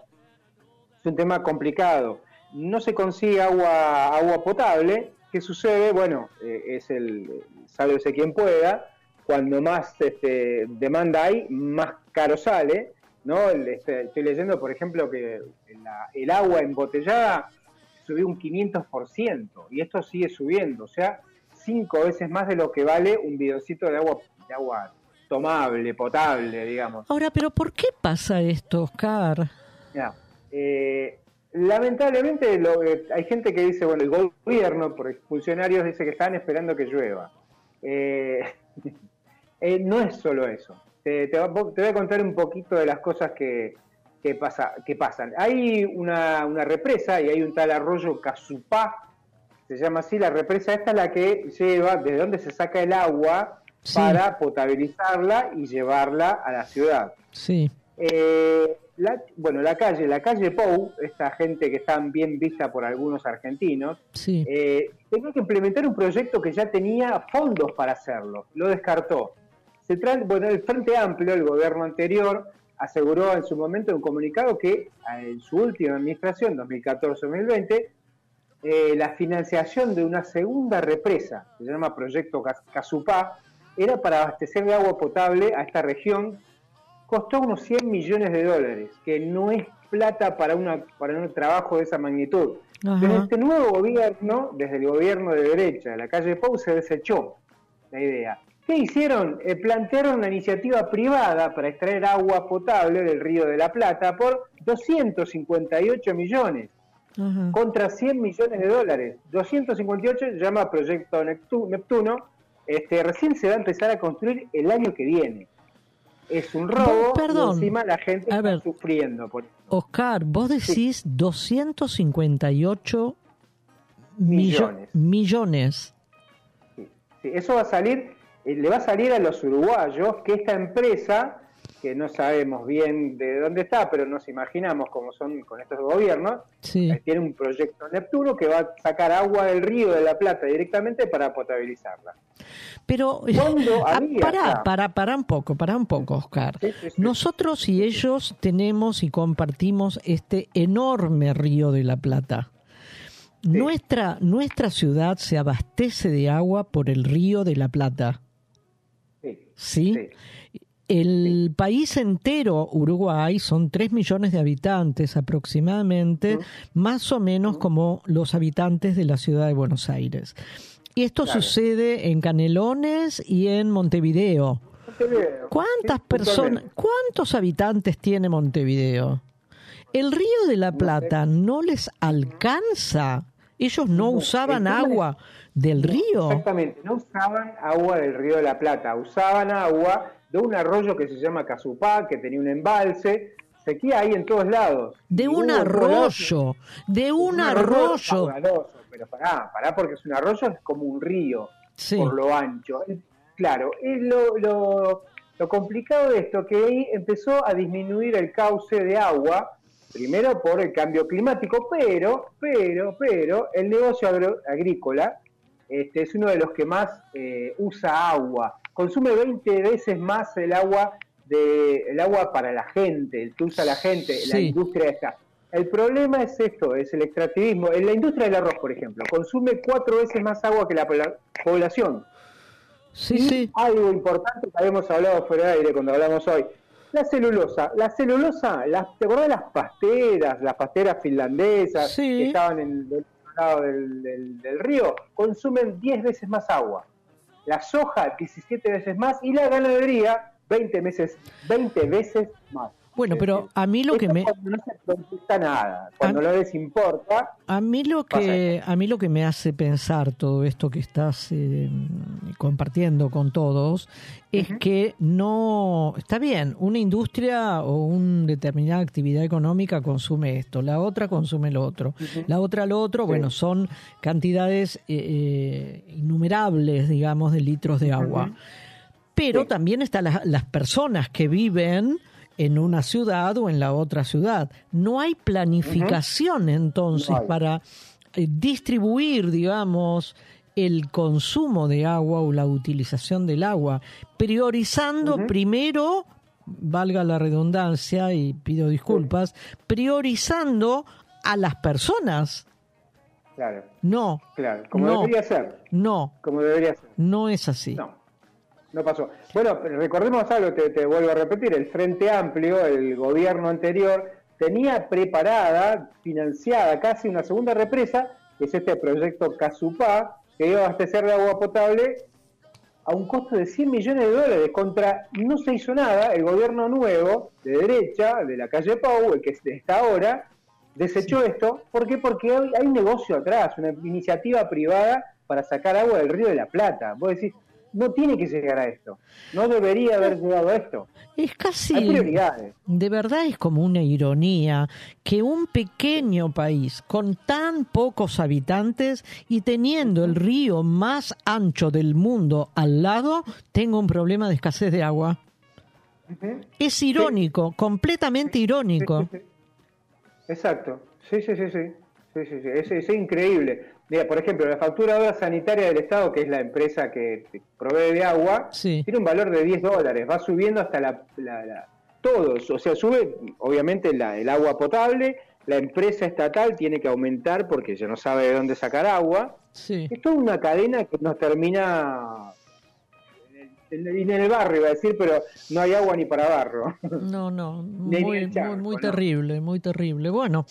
Es un tema complicado. No se consigue agua, agua potable. ¿Qué sucede? Bueno, eh, es el sálvese quien pueda. Cuando más este, demanda hay, más caro sale. ¿no? El- este, estoy leyendo, por ejemplo, que la- el agua embotellada subió un 500% y esto sigue subiendo, o sea, cinco veces más de lo que vale un bidocito de agua, de agua tomable, potable, digamos. Ahora, pero ¿por qué pasa esto, Oscar? Ya. Eh, lamentablemente lo- eh, hay gente que dice, bueno, el gobierno, por funcionarios, dice que están esperando que llueva. Eh, eh, no es solo eso. Te, te voy a contar un poquito de las cosas que, que, pasa, que pasan. Hay una, una represa y hay un tal arroyo Casupá, se llama así, la represa esta es la que lleva, desde donde se saca el agua Sí. para potabilizarla y llevarla a la ciudad. Sí, Eh, la- bueno, la calle, la calle Pou, esta gente que está bien vista por algunos argentinos, sí. eh, tenía que implementar un proyecto que ya tenía fondos para hacerlo, lo descartó. Se bueno, el Frente Amplio, el gobierno anterior, aseguró en su momento en un comunicado que eh, en su última administración, 2014-2020, eh, la financiación de una segunda represa, que se llama Proyecto Cas- Casupá, era para abastecer de agua potable a esta región costó unos 100 millones de dólares, que no es plata para, una, para un trabajo de esa magnitud. Ajá. Desde este nuevo gobierno, desde el gobierno de derecha de la calle Pou, se desechó la idea. ¿Qué hicieron? Eh, plantearon una iniciativa privada para extraer agua potable del río de la Plata por 258 millones Ajá. contra 100 millones de dólares. 258 se llama Proyecto Neptu- Neptuno. Este, recién se va a empezar a construir el año que viene. Es un robo perdón. y encima la gente A está sufriendo. Por eso. Oscar, vos decís 258 millo- Millones. millones. Sí, sí, eso va a salir, eh, le va a salir a los uruguayos que esta empresa, que no sabemos bien de dónde está, pero nos imaginamos cómo son con estos gobiernos, Sí. eh, tiene un proyecto Neptuno que va a sacar agua del río de la Plata directamente para potabilizarla. Pero ¿Cuándo Ah, acá? pará, pará un poco, pará un poco, Oscar. Sí, sí, sí. Nosotros y ellos tenemos y compartimos este enorme río de la Plata. Nuestra, nuestra ciudad se abastece de agua por el río de la Plata. Sí. El país entero, Uruguay, son 3 millones de habitantes aproximadamente, más o menos como los habitantes de la ciudad de Buenos Aires. Y esto Claro. sucede en Canelones y en Montevideo. Montevideo. ¿Cuántas Sí, personas, cuántos habitantes tiene Montevideo? El río de la Plata no les alcanza. Ellos no No, usaban agua del río. Exactamente, no usaban agua del río de la Plata, usaban agua de un arroyo que se llama Casupá, que tenía un embalse, sequía ahí en todos lados. De un arroyo, de un arroyo. pero pará, pará, porque es un arroyo, es como un río, Sí. por lo ancho. Claro, es lo, lo, lo complicado de esto, que ahí empezó a disminuir el cauce de agua, primero por el cambio climático, pero, pero, pero, el negocio agro- agrícola este, es uno de los que más eh, usa agua, consume 20 veces más el agua de el agua para la gente, el que usa la gente, la industria esta. El problema es esto, es el extractivismo. En la industria del arroz, por ejemplo, consume cuatro veces más agua que la pobla- población. Sí, y sí. algo importante que habíamos hablado fuera de aire cuando hablamos hoy. La celulosa. La celulosa, las, ¿te acordás de las pasteras, las pasteras finlandesas Sí. que estaban en del otro lado del, del- del río? Consumen 10 veces más agua. La soja, 17 veces más. Y la ganadería, 20 veces, 20 veces más. Bueno, pero decir, a mí lo que me cuando no se producta nada, cuando no les importa, a mí lo que a mí lo que me hace pensar todo esto que estás eh, compartiendo con todos es que no está bien, una industria o una determinada actividad económica consume esto, la otra consume lo otro, la otra lo otro, bueno, son cantidades eh, eh, innumerables, digamos, de litros de agua. Pero Sí. también están las, las personas que viven en una ciudad o en la otra ciudad. No hay planificación entonces No hay. para eh, distribuir, digamos, el consumo de agua o la utilización del agua, priorizando primero, valga la redundancia y pido disculpas, priorizando a las personas. claro, No, claro, como No. debería ser, no, como debería ser. no es así. No, no pasó. Bueno, recordemos algo, te, te vuelvo a repetir, el Frente Amplio, el gobierno anterior, tenía preparada, financiada casi una segunda represa, que es este proyecto Casupá, que iba a abastecer de agua potable a un costo de 100 millones de dólares. Contra no se hizo nada, el gobierno nuevo, de derecha, de la calle Pau, el que está ahora, desechó esto. ¿Por qué? Porque hay, hay un negocio atrás, una iniciativa privada para sacar agua del río de la Plata. Vos decís, no tiene que llegar a esto. No debería haber llegado a esto. Es casi, Hay prioridades. de verdad es como una ironía que un pequeño país con tan pocos habitantes y teniendo el río más ancho del mundo al lado tenga un problema de escasez de agua. Es irónico, completamente irónico. Sí, sí, sí. Exacto. Sí, sí, sí, sí. Sí, sí, sí. Es, es increíble. Mira, por ejemplo, la facturadora sanitaria del Estado, que es la empresa que te provee de agua, Sí. tiene un valor de 10 dólares. Va subiendo hasta la, la- la- todos. O sea, sube, obviamente, la- el agua potable. La empresa estatal tiene que aumentar porque ya no sabe de dónde sacar agua. Sí. Es toda una cadena que nos termina en el, en el barrio, iba a decir, pero no hay agua ni para barro. No, no, muy, charco, muy, muy ¿no? terrible, muy terrible. Bueno,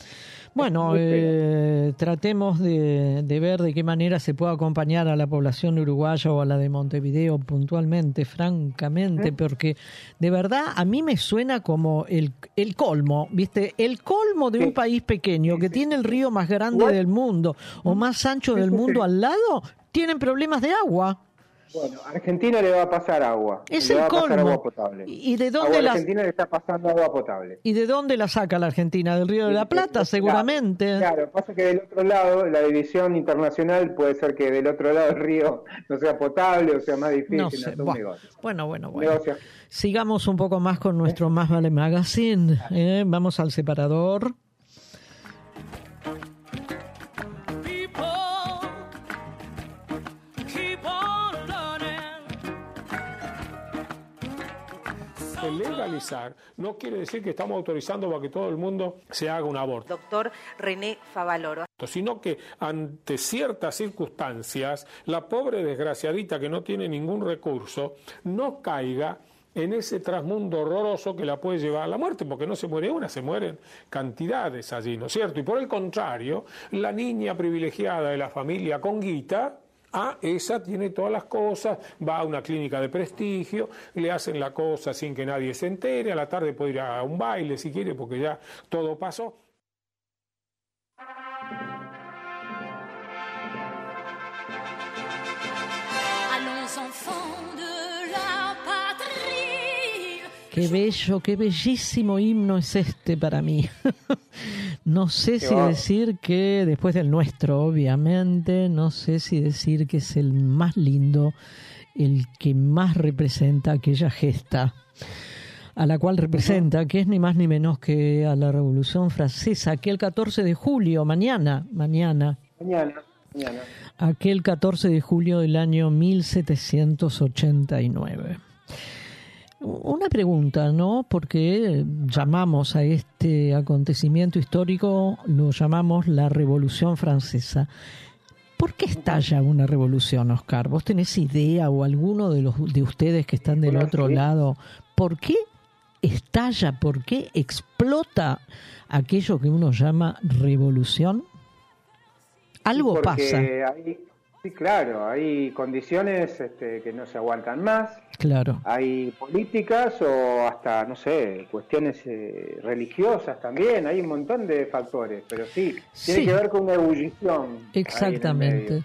bueno, eh, tratemos de, de ver de qué manera se puede acompañar a la población uruguaya o a la de Montevideo puntualmente, francamente, porque de verdad a mí me suena como el, el colmo, ¿viste? El colmo de Sí. un país pequeño que tiene el río más grande del mundo o más ancho del mundo al lado, tienen problemas de agua. Bueno, a Argentina le va a pasar agua. Es le el va a pasar colmo. agua potable. ¿Y de dónde a las Argentina le está pasando agua potable. ¿Y de dónde la saca la Argentina? ¿Del Río de la Plata, seguramente? Claro, pasa que del otro lado, la división internacional puede ser que del otro lado del río no sea potable o sea más difícil. No sé. Bueno, bueno, bueno. negocio. Sigamos un poco más con nuestro Más Vale Magazine. ¿eh? Vamos al separador. Legalizar no quiere decir que estamos autorizando para que todo el mundo se haga un aborto, Doctor René Favaloro. sino que ante ciertas circunstancias, la pobre desgraciadita que no tiene ningún recurso no caiga en ese trasmundo horroroso que la puede llevar a la muerte, porque no se muere una, se mueren cantidades allí, ¿no es cierto? Y por el contrario, la niña privilegiada de la familia con guita, Ah, esa tiene todas las cosas, va a una clínica de prestigio, le hacen la cosa sin que nadie se entere, a la tarde puede ir a un baile si quiere, porque ya todo pasó. Qué bello, qué bellísimo himno es este para mí. no sé si decir que, después del nuestro, obviamente, no sé si decir que es el más lindo, el que más representa aquella gesta a la cual representa, que es ni más ni menos que a la Revolución Francesa, aquel 14 de julio, mañana, mañana, Mañana, mañana. aquel 14 de julio del año 1789. Una pregunta, ¿no? Porque llamamos a este acontecimiento histórico, lo llamamos la Revolución Francesa. ¿Por qué estalla una revolución, Oscar? ¿Vos tenés idea o alguno de los de ustedes que están del otro lado? ¿Por qué estalla, por qué explota aquello que uno llama revolución? Algo Porque pasa, Hay, sí, claro, hay condiciones este, que no se aguantan más. claro. Hay políticas o hasta, no sé, cuestiones eh, religiosas también. Hay un montón de factores, pero sí, tiene Sí. que ver con una ebullición. Exactamente.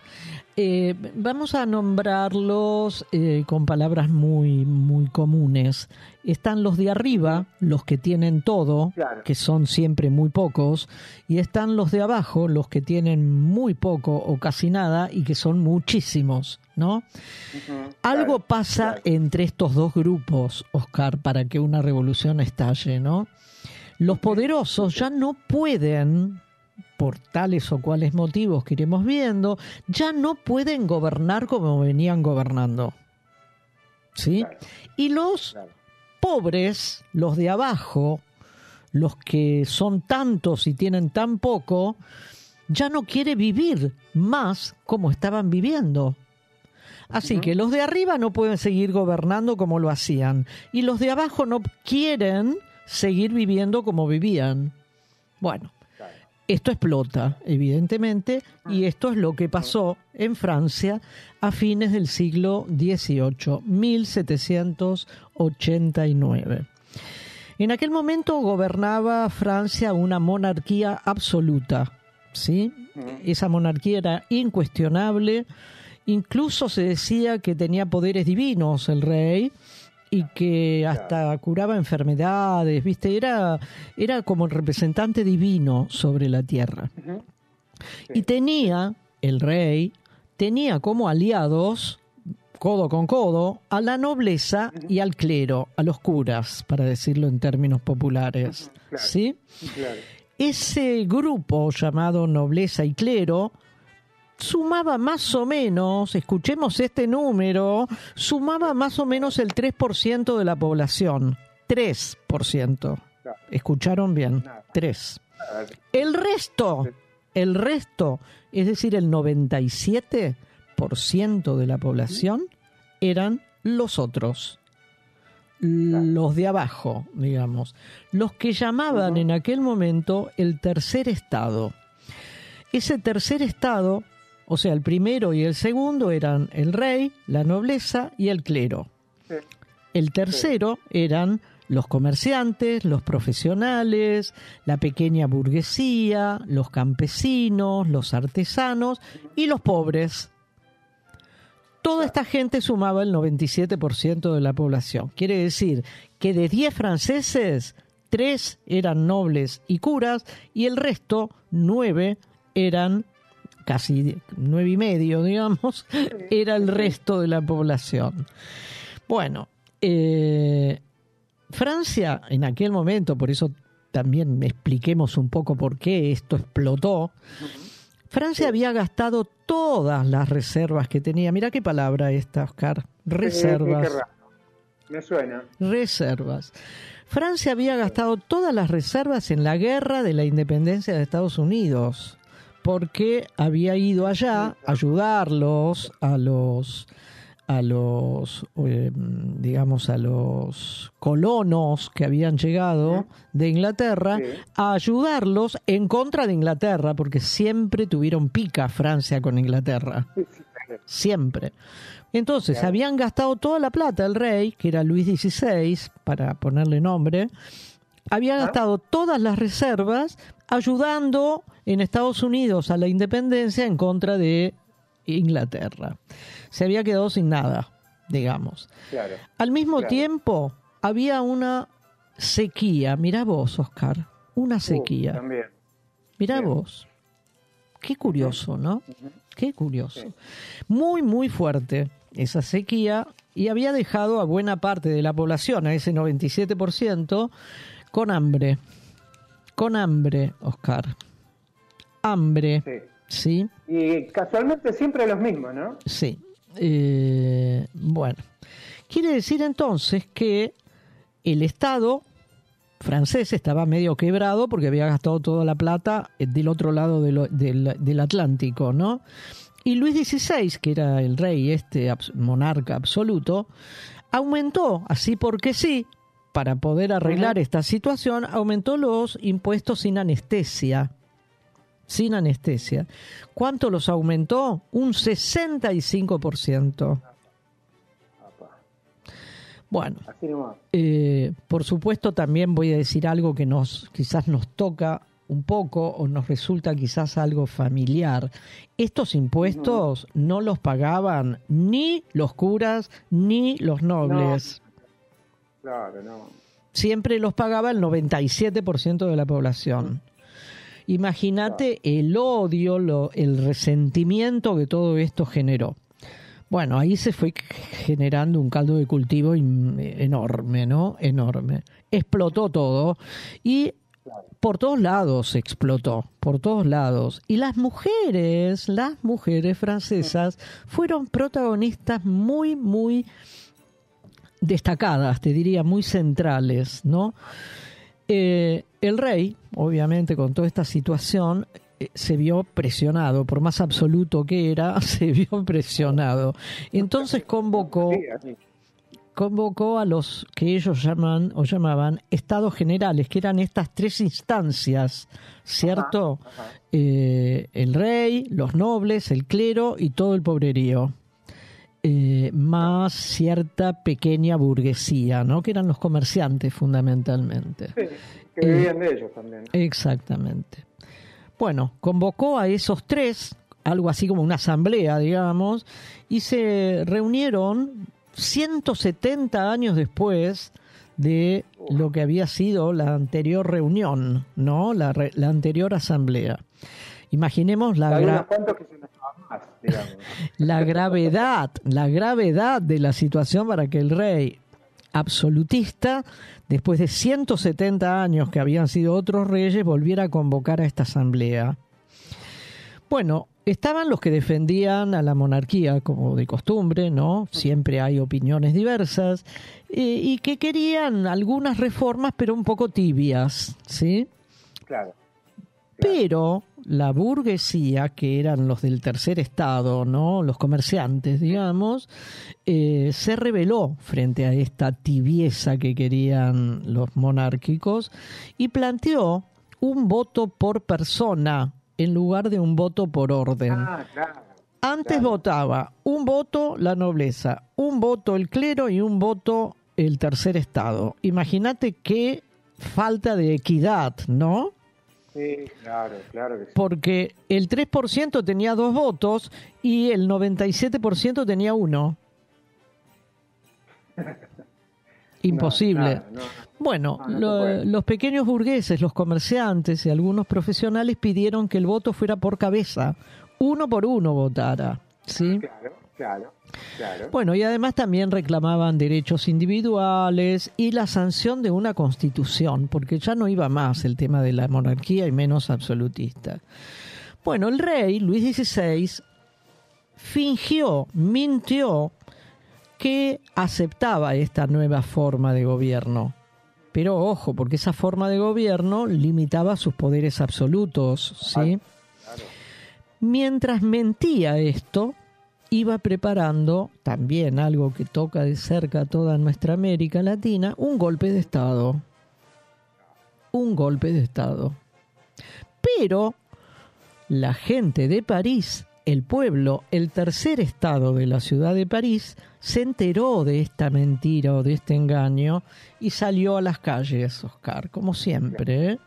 Eh, vamos a nombrarlos eh, con palabras muy, muy comunes. Están los de arriba, los que tienen todo, Claro. que son siempre muy pocos, y están los de abajo, los que tienen muy poco o casi nada y que son muchísimos, ¿no? Algo claro, pasa claro. entre estos dos grupos, Oscar, para que una revolución estalle, ¿no? Los poderosos ya no pueden, por tales o cuales motivos que iremos viendo, ya no pueden gobernar como venían gobernando. ¿Sí? Claro, Y los claro. pobres, los de abajo, los que son tantos y tienen tan poco, ya no quiere vivir más como estaban viviendo. Así que los de arriba no pueden seguir gobernando como lo hacían y los de abajo no quieren seguir viviendo como vivían. Bueno. Esto explota, evidentemente, y esto es lo que pasó en Francia a fines del siglo XVIII, 1789. En aquel momento gobernaba Francia una monarquía absoluta, ¿sí? Esa monarquía era incuestionable, incluso se decía que tenía poderes divinos el rey y que hasta curaba enfermedades, ¿viste? Era era como el representante divino sobre la tierra. Y tenía el rey tenía como aliados codo con codo, a la nobleza y al clero, a los curas, para decirlo en términos populares. ¿Sí? Ese grupo llamado nobleza y clero sumaba más o menos, escuchemos este número, sumaba más o menos el 3% de la población. 3%. ¿Escucharon bien? 3. El resto, el resto, es decir, el 97% de la población eran los otros, los de abajo, digamos, los que llamaban en aquel momento el tercer estado. Ese tercer estado, o sea, el primero y el segundo eran el rey, la nobleza y el clero. El tercero eran los comerciantes, los profesionales, la pequeña burguesía, los campesinos, los artesanos y los pobres. Toda esta gente sumaba el 97% de la población. Quiere decir que de 10 franceses, 3 eran nobles y curas y el resto, 9, eran casi nueve y medio, digamos, era el resto de la población. Bueno, eh, Francia en aquel momento, por eso también expliquemos un poco por qué esto explotó. Francia había gastado todas las reservas que tenía. Mira qué palabra esta, Oscar. Reservas. Me suena. Reservas. Francia había gastado todas las reservas en la guerra de la independencia de Estados Unidos, porque había ido allá a ayudarlos a los a los, eh, digamos, a los colonos que habían llegado de Inglaterra a ayudarlos en contra de Inglaterra, porque siempre tuvieron pica Francia con Inglaterra. Siempre. Entonces, habían gastado toda la plata el rey, que era Luis XVI, para ponerle nombre, había gastado todas las reservas ayudando en Estados Unidos a la independencia en contra de Inglaterra. Se había quedado sin nada, digamos. Al mismo tiempo, había una sequía. Mirá vos, Oscar, una sequía. también. Mirá vos. Qué curioso, ¿no? Qué curioso. Muy, muy fuerte esa sequía y había dejado a buena parte de la población, a ese 97%, con hambre. Con hambre, Oscar. Hambre. ¿Sí? Y casualmente siempre los mismos, ¿no? Sí. Eh, bueno, quiere decir entonces que el Estado francés estaba medio quebrado porque había gastado toda la plata del otro lado del, del, Atlántico, ¿no? Y Luis XVI, que era el rey, este monarca absoluto, aumentó, así porque sí, para poder arreglar esta situación, aumentó los impuestos sin anestesia sin anestesia. ¿Cuánto los aumentó? Un 65%. Bueno, eh, por supuesto también voy a decir algo que nos quizás nos toca un poco o nos resulta quizás algo familiar. Estos impuestos no los pagaban ni los curas ni los nobles. Claro, no. Siempre los pagaba el 97% de la población. Imagínate el odio, lo, el resentimiento que todo esto generó. Bueno, ahí se fue generando un caldo de cultivo enorme, ¿no? Enorme. Explotó todo y por todos lados explotó, por todos lados. Y las mujeres, las mujeres francesas fueron protagonistas muy, muy destacadas, te diría, muy centrales, ¿no? Eh, el rey, obviamente, con toda esta situación, eh, se vio presionado, por más absoluto que era, se vio presionado. Entonces convocó, convocó a los que ellos llaman o llamaban estados generales, que eran estas tres instancias, ¿cierto? Eh, el rey, los nobles, el clero y todo el pobrerío. Eh, más cierta pequeña burguesía, ¿no? Que eran los comerciantes fundamentalmente. Sí, que vivían de ellos también. Exactamente. Bueno, convocó a esos tres, algo así como una asamblea, digamos, y se reunieron 170 años después de lo que había sido la anterior reunión, ¿no? La, re- la anterior asamblea. Imaginemos la, gra- que se más, la gravedad, la gravedad de la situación para que el rey absolutista, después de 170 años que habían sido otros reyes, volviera a convocar a esta asamblea. Bueno, estaban los que defendían a la monarquía como de costumbre, ¿no? Siempre hay opiniones diversas, eh, y que querían algunas reformas, pero un poco tibias, ¿sí? Claro. Pero la burguesía, que eran los del tercer estado, ¿no? Los comerciantes, digamos, eh, se rebeló frente a esta tibieza que querían los monárquicos y planteó un voto por persona en lugar de un voto por orden. Ah, claro. Antes votaba un voto la nobleza, un voto el clero y un voto el tercer estado. Imagínate qué falta de equidad, ¿no? Sí, claro, claro que sí. porque el 3% tenía dos votos y el 97% tenía uno. Imposible. No, claro, no, no. Bueno, lo- los pequeños burgueses, los comerciantes y algunos profesionales pidieron que el voto fuera por cabeza, uno por uno votara. ¿sí? Claro, claro, claro. Bueno, y además también reclamaban derechos individuales y la sanción de una constitución, porque ya no iba más el tema de la monarquía y menos absolutista. Bueno, el rey, Luis XVI, fingió, mintió que aceptaba esta nueva forma de gobierno. Pero ojo, porque esa forma de gobierno limitaba sus poderes absolutos, ¿sí? Mientras mentía esto, iba preparando, también algo que toca de cerca toda nuestra América Latina, un golpe de Estado. Un golpe de Estado. Pero la gente de París, el pueblo, el tercer estado de la ciudad de París, se enteró de esta mentira o de este engaño y salió a las calles, Oscar, como siempre,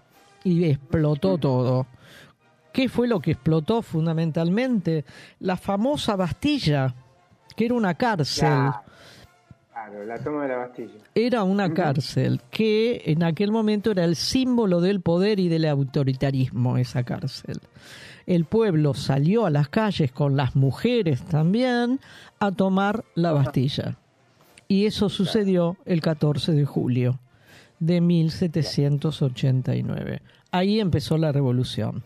y explotó todo. ¿Qué fue lo que explotó fundamentalmente? La famosa Bastilla, que era una cárcel. Claro, claro, la toma de la Bastilla. Era una cárcel que en aquel momento era el símbolo del poder y del autoritarismo, esa cárcel. El pueblo salió a las calles con las mujeres también a tomar la Bastilla. Y eso sucedió el 14 de julio de 1789. Ahí empezó la revolución.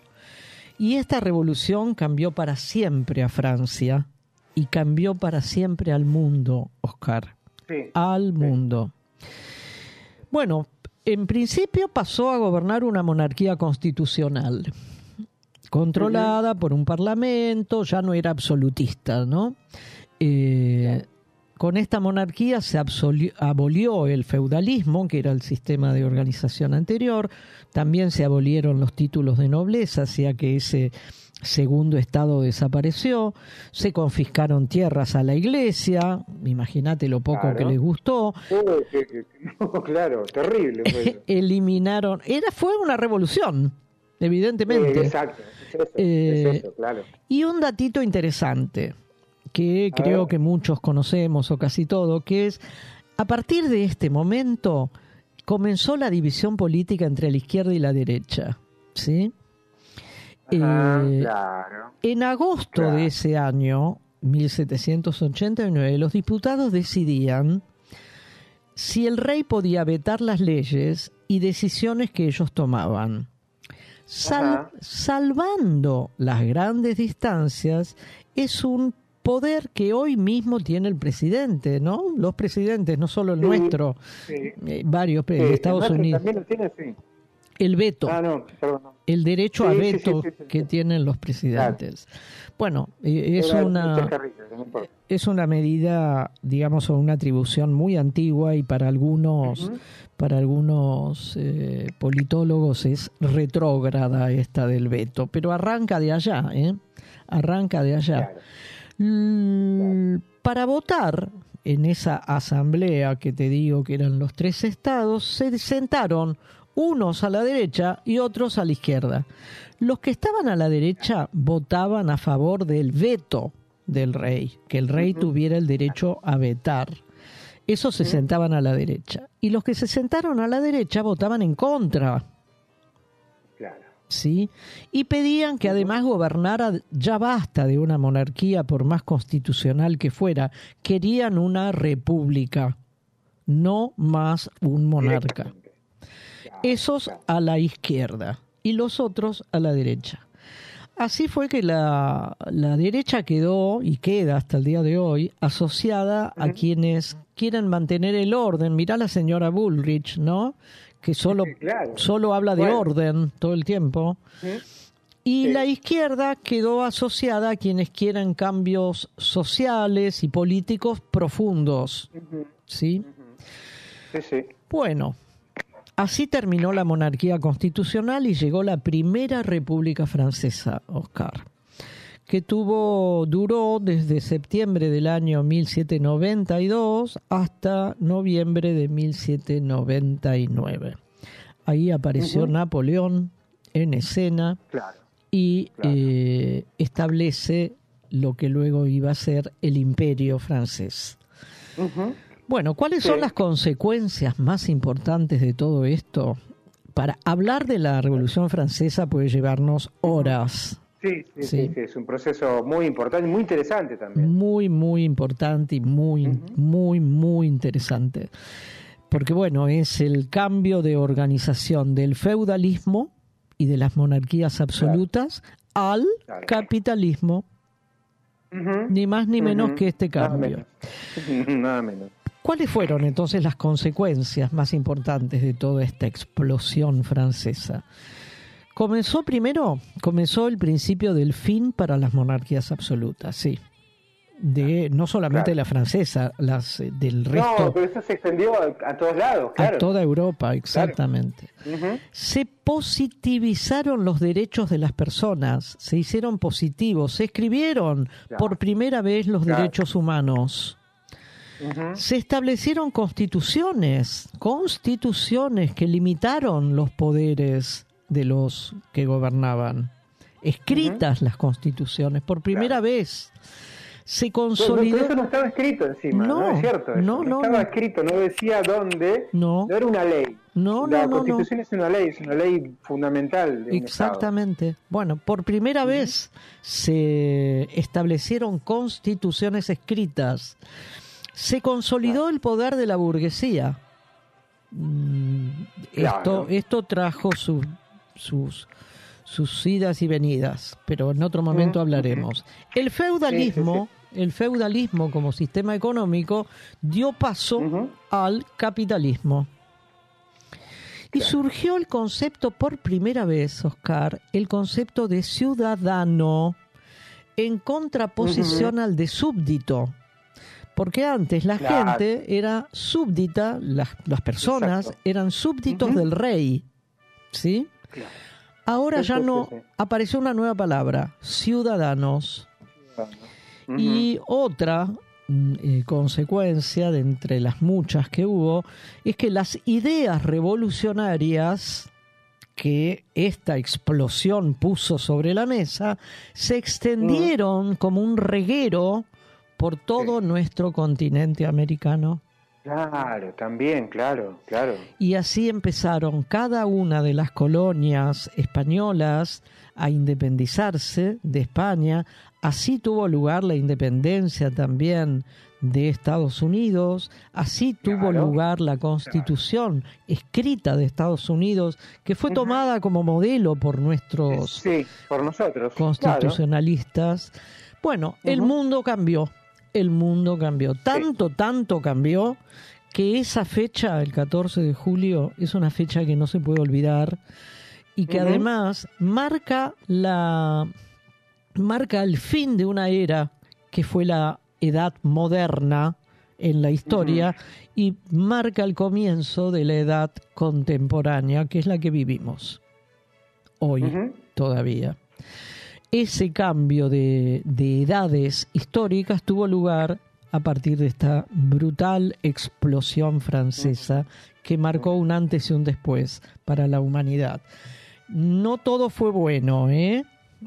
Y esta revolución cambió para siempre a Francia y cambió para siempre al mundo, Oscar. Sí. Al mundo. Bueno, en principio pasó a gobernar una monarquía constitucional, controlada por un parlamento, ya no era absolutista, ¿no? Eh, con esta monarquía se abolió el feudalismo, que era el sistema de organización anterior, también se abolieron los títulos de nobleza, ya que ese segundo estado desapareció, se confiscaron tierras a la iglesia, imagínate lo poco Claro. que les gustó, no, claro, terrible eliminaron, era fue una revolución, evidentemente. Sí, exacto, es eso, Eh, es eso, claro. Y un datito interesante que creo que muchos conocemos o casi todo, que es a partir de este momento comenzó la división política entre la izquierda y la derecha, ¿sí? Ah, Eh, claro. en agosto Claro. de ese año, 1789, los diputados decidían si el rey podía vetar las leyes y decisiones que ellos tomaban. Sal- salvando las grandes distancias, es un poder que hoy mismo tiene el presidente, ¿no? Los presidentes, no solo el Sí, nuestro, sí. eh, varios Sí, de el Estados nuestro Unidos. También lo tiene, sí. El veto. Ah, no, perdón. no. el derecho a veto que tienen los presidentes. Bueno, eh, es Era una no es una medida, digamos, o una atribución muy antigua y para algunos, para algunos eh, politólogos es retrógrada esta del veto, pero arranca de allá, ¿eh? Arranca de allá. Claro. L- Para votar en esa asamblea que te digo que eran los tres estados, se sentaron unos a la derecha y otros a la izquierda. Los que estaban a la derecha votaban a favor del veto del rey, que el rey tuviera el derecho a vetar. Esos se sentaban a la derecha. Y los que se sentaron a la derecha votaban en contra. ¿Sí? Y pedían que además gobernara, ya basta de una monarquía por más constitucional que fuera, querían una república, no más un monarca. Esos a la izquierda y los otros a la derecha. Así fue que la, la derecha quedó y queda hasta el día de hoy asociada a quienes quieren mantener el orden. Mirá la señora Bullrich, ¿no? Que solo, Sí, claro. solo habla de Bueno. orden todo el tiempo. Y Sí. la izquierda quedó asociada a quienes quieren cambios sociales y políticos profundos. Sí, sí. Bueno, así terminó la monarquía constitucional y llegó la primera república francesa, Oscar, que tuvo, duró desde septiembre del año 1792 hasta noviembre de 1799. Ahí apareció. Napoleón en escena Claro. y Claro. eh, establece lo que luego iba a ser el imperio francés. Bueno, ¿cuáles Sí. son las consecuencias más importantes de todo esto? Para hablar de la Revolución Francesa puede llevarnos horas. Sí, sí, Sí. sí, sí, es un proceso muy importante muy interesante también. Muy, muy importante y muy, muy, muy interesante. Porque, bueno, es el cambio de organización del feudalismo y de las monarquías absolutas al Claro. capitalismo, ni más ni menos que este Nada cambio. menos. Nada menos. ¿Cuáles fueron entonces las consecuencias más importantes de toda esta explosión francesa? Comenzó primero, comenzó el principio del fin para las monarquías absolutas, sí. De no solamente Claro. la francesa, las eh, del No, resto pero eso se extendió a, a todos lados, a claro. toda Europa, exactamente. Se positivizaron los derechos de las personas, se hicieron positivos, se escribieron Claro. por primera vez los derechos humanos. Se establecieron constituciones, constituciones que limitaron los poderes de los que gobernaban. Escritas las constituciones, por primera Claro. vez. Se No, no, consolidó. pero eso no estaba escrito encima, no, No, es cierto. eso. no, no, estaba no. escrito, no decía dónde. No. era una ley. No, La no, no, no. constitución es una ley, es una ley fundamental. De Exactamente. Bueno, por primera vez se establecieron constituciones escritas. Se consolidó el poder de la burguesía. Mm, Esto, Claro. esto trajo su- sus, sus idas y venidas, pero en otro momento hablaremos. El feudalismo, el feudalismo como sistema económico dio paso al capitalismo. Y surgió el concepto por primera vez, Oscar, el concepto de ciudadano en contraposición al de súbdito. Porque antes la Claro. gente era súbdita, las, las personas Exacto. eran súbditos del rey. ¿Sí? Claro. Ahora ya no apareció una nueva palabra, ciudadanos. Y otra mm, eh, consecuencia de entre las muchas que hubo es que las ideas revolucionarias que esta explosión puso sobre la mesa se extendieron como un reguero por todo Sí. nuestro continente americano. Claro, también, claro, claro. Y así empezaron cada una de las colonias españolas a independizarse de España. Así tuvo lugar la independencia también de Estados Unidos. Así tuvo Claro. lugar la constitución escrita de Estados Unidos, que fue tomada como modelo por nuestros Sí, por nosotros. constitucionalistas. Bueno, el mundo cambió, el mundo cambió. Tanto, tanto cambió que esa fecha, el 14 de julio, es una fecha que no se puede olvidar y que además marca la marca el fin de una era que fue la edad moderna en la historia y marca el comienzo de la edad contemporánea, que es la que vivimos hoy todavía. Ese cambio de, de edades históricas tuvo lugar a partir de esta brutal explosión francesa que marcó un antes y un después para la humanidad. No todo fue bueno, ¿eh?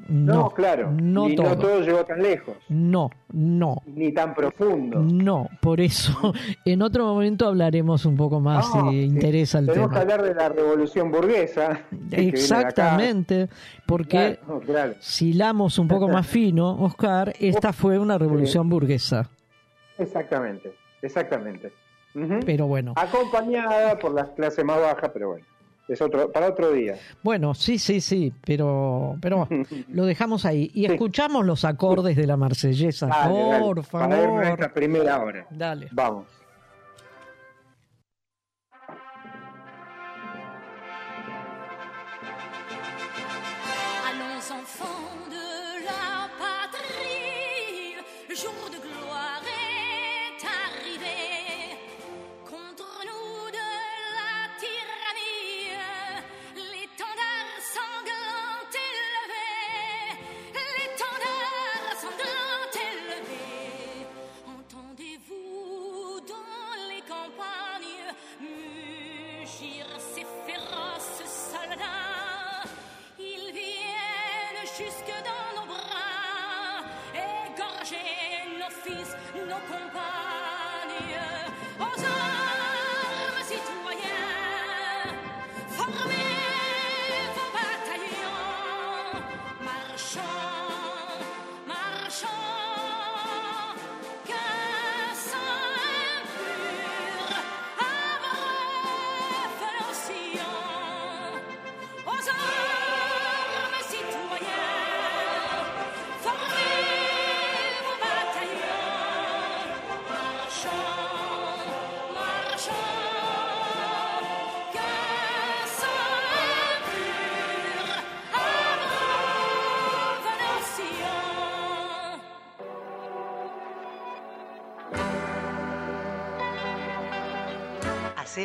No, claro. No y todo. no todo llegó tan lejos, No, no, ni tan profundo. no. Por eso, en otro momento hablaremos un poco más No, si interesa el Tenemos tema. que hablar de la revolución burguesa. Exactamente, porque Claro, claro. si hilamos un poco más fino, Oscar, esta fue una revolución burguesa. Exactamente, exactamente. Pero bueno, Acompañada por las clases más bajas, pero bueno, es otro para otro día. bueno, sí, sí, sí, pero, pero lo dejamos ahí. Y escuchamos los acordes de la marsellesa, Dale, dale, por Para irnos a favor. esta primera hora. Dale. Vamos.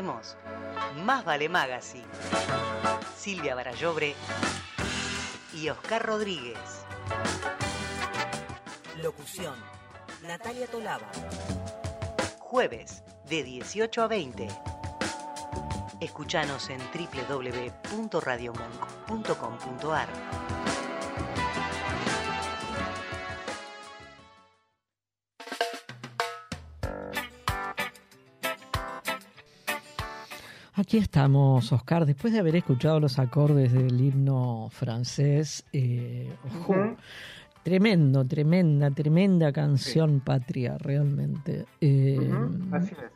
Hacemos Más Vale Magazine. Silvia Barallobre y Oscar Rodríguez. Locución. Natalia Tolaba. Jueves de 18 a 20. Escuchanos en www.radiomonk.com.ar. Aquí estamos, Oscar, después de haber escuchado los acordes del himno francés. eh, ojo. Tremendo, tremenda, tremenda canción patria, realmente. Eh, Así es.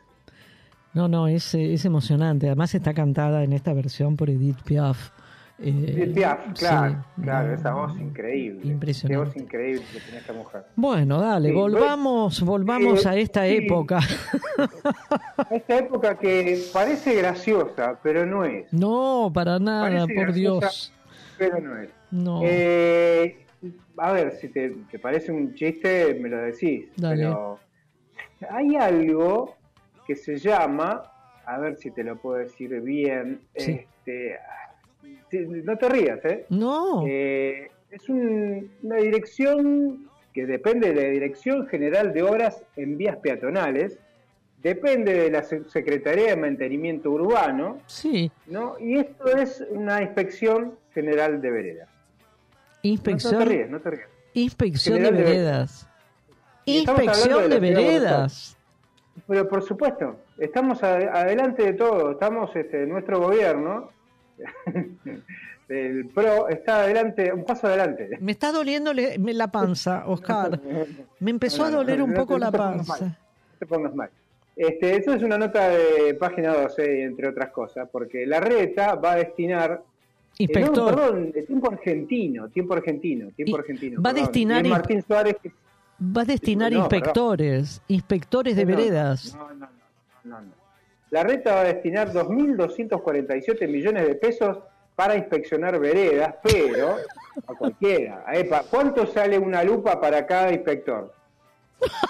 No, no, es, es emocionante. Además está cantada en esta versión por Edith Piaf. Eh, Piaf, claro, sí, claro, no, esa voz increíble. Impresionante. Qué voz increíble que tiene esta mujer. Bueno, dale, Sí, volvamos, volvamos eh, a esta sí. época. Esta época que parece graciosa, pero no es. No, para nada, Parece por graciosa, Dios. Pero no es. No. Eh, a ver, si te, te parece un chiste, me lo decís. Dale. Pero hay algo que se llama, a ver si te lo puedo decir bien, este, no te rías, ¿eh? No. Eh, es un- una dirección que depende de la Dirección General de Obras en Vías Peatonales, depende de la Se- Secretaría de Mantenimiento Urbano, Sí, ¿no? Y esto es una inspección general de veredas. inspección, No, no te ríes, no te ríes. inspección de General de veredas. Inspección de veredas. Pero por supuesto, estamos adelante de todo, estamos, este, nuestro gobierno, el PRO, está adelante, un paso adelante. Me está doliendo la panza, Oscar. Me empezó a No, doler un poco la panza. no te pongas mal. Este, eso es una nota de página 12, entre otras cosas, porque la reta va a destinar... eh, Inspector. no, perdón, tiempo argentino, tiempo argentino, tiempo Y argentino. va a destinar Y in- Martín Suárez, que- Va a destinar No, inspectores, inspectores de veredas. No, no, no, no, no. La reta va a destinar 2.247 millones de pesos para inspeccionar veredas, pero a cualquiera. Epa, ¿Cuánto sale una lupa para cada inspector?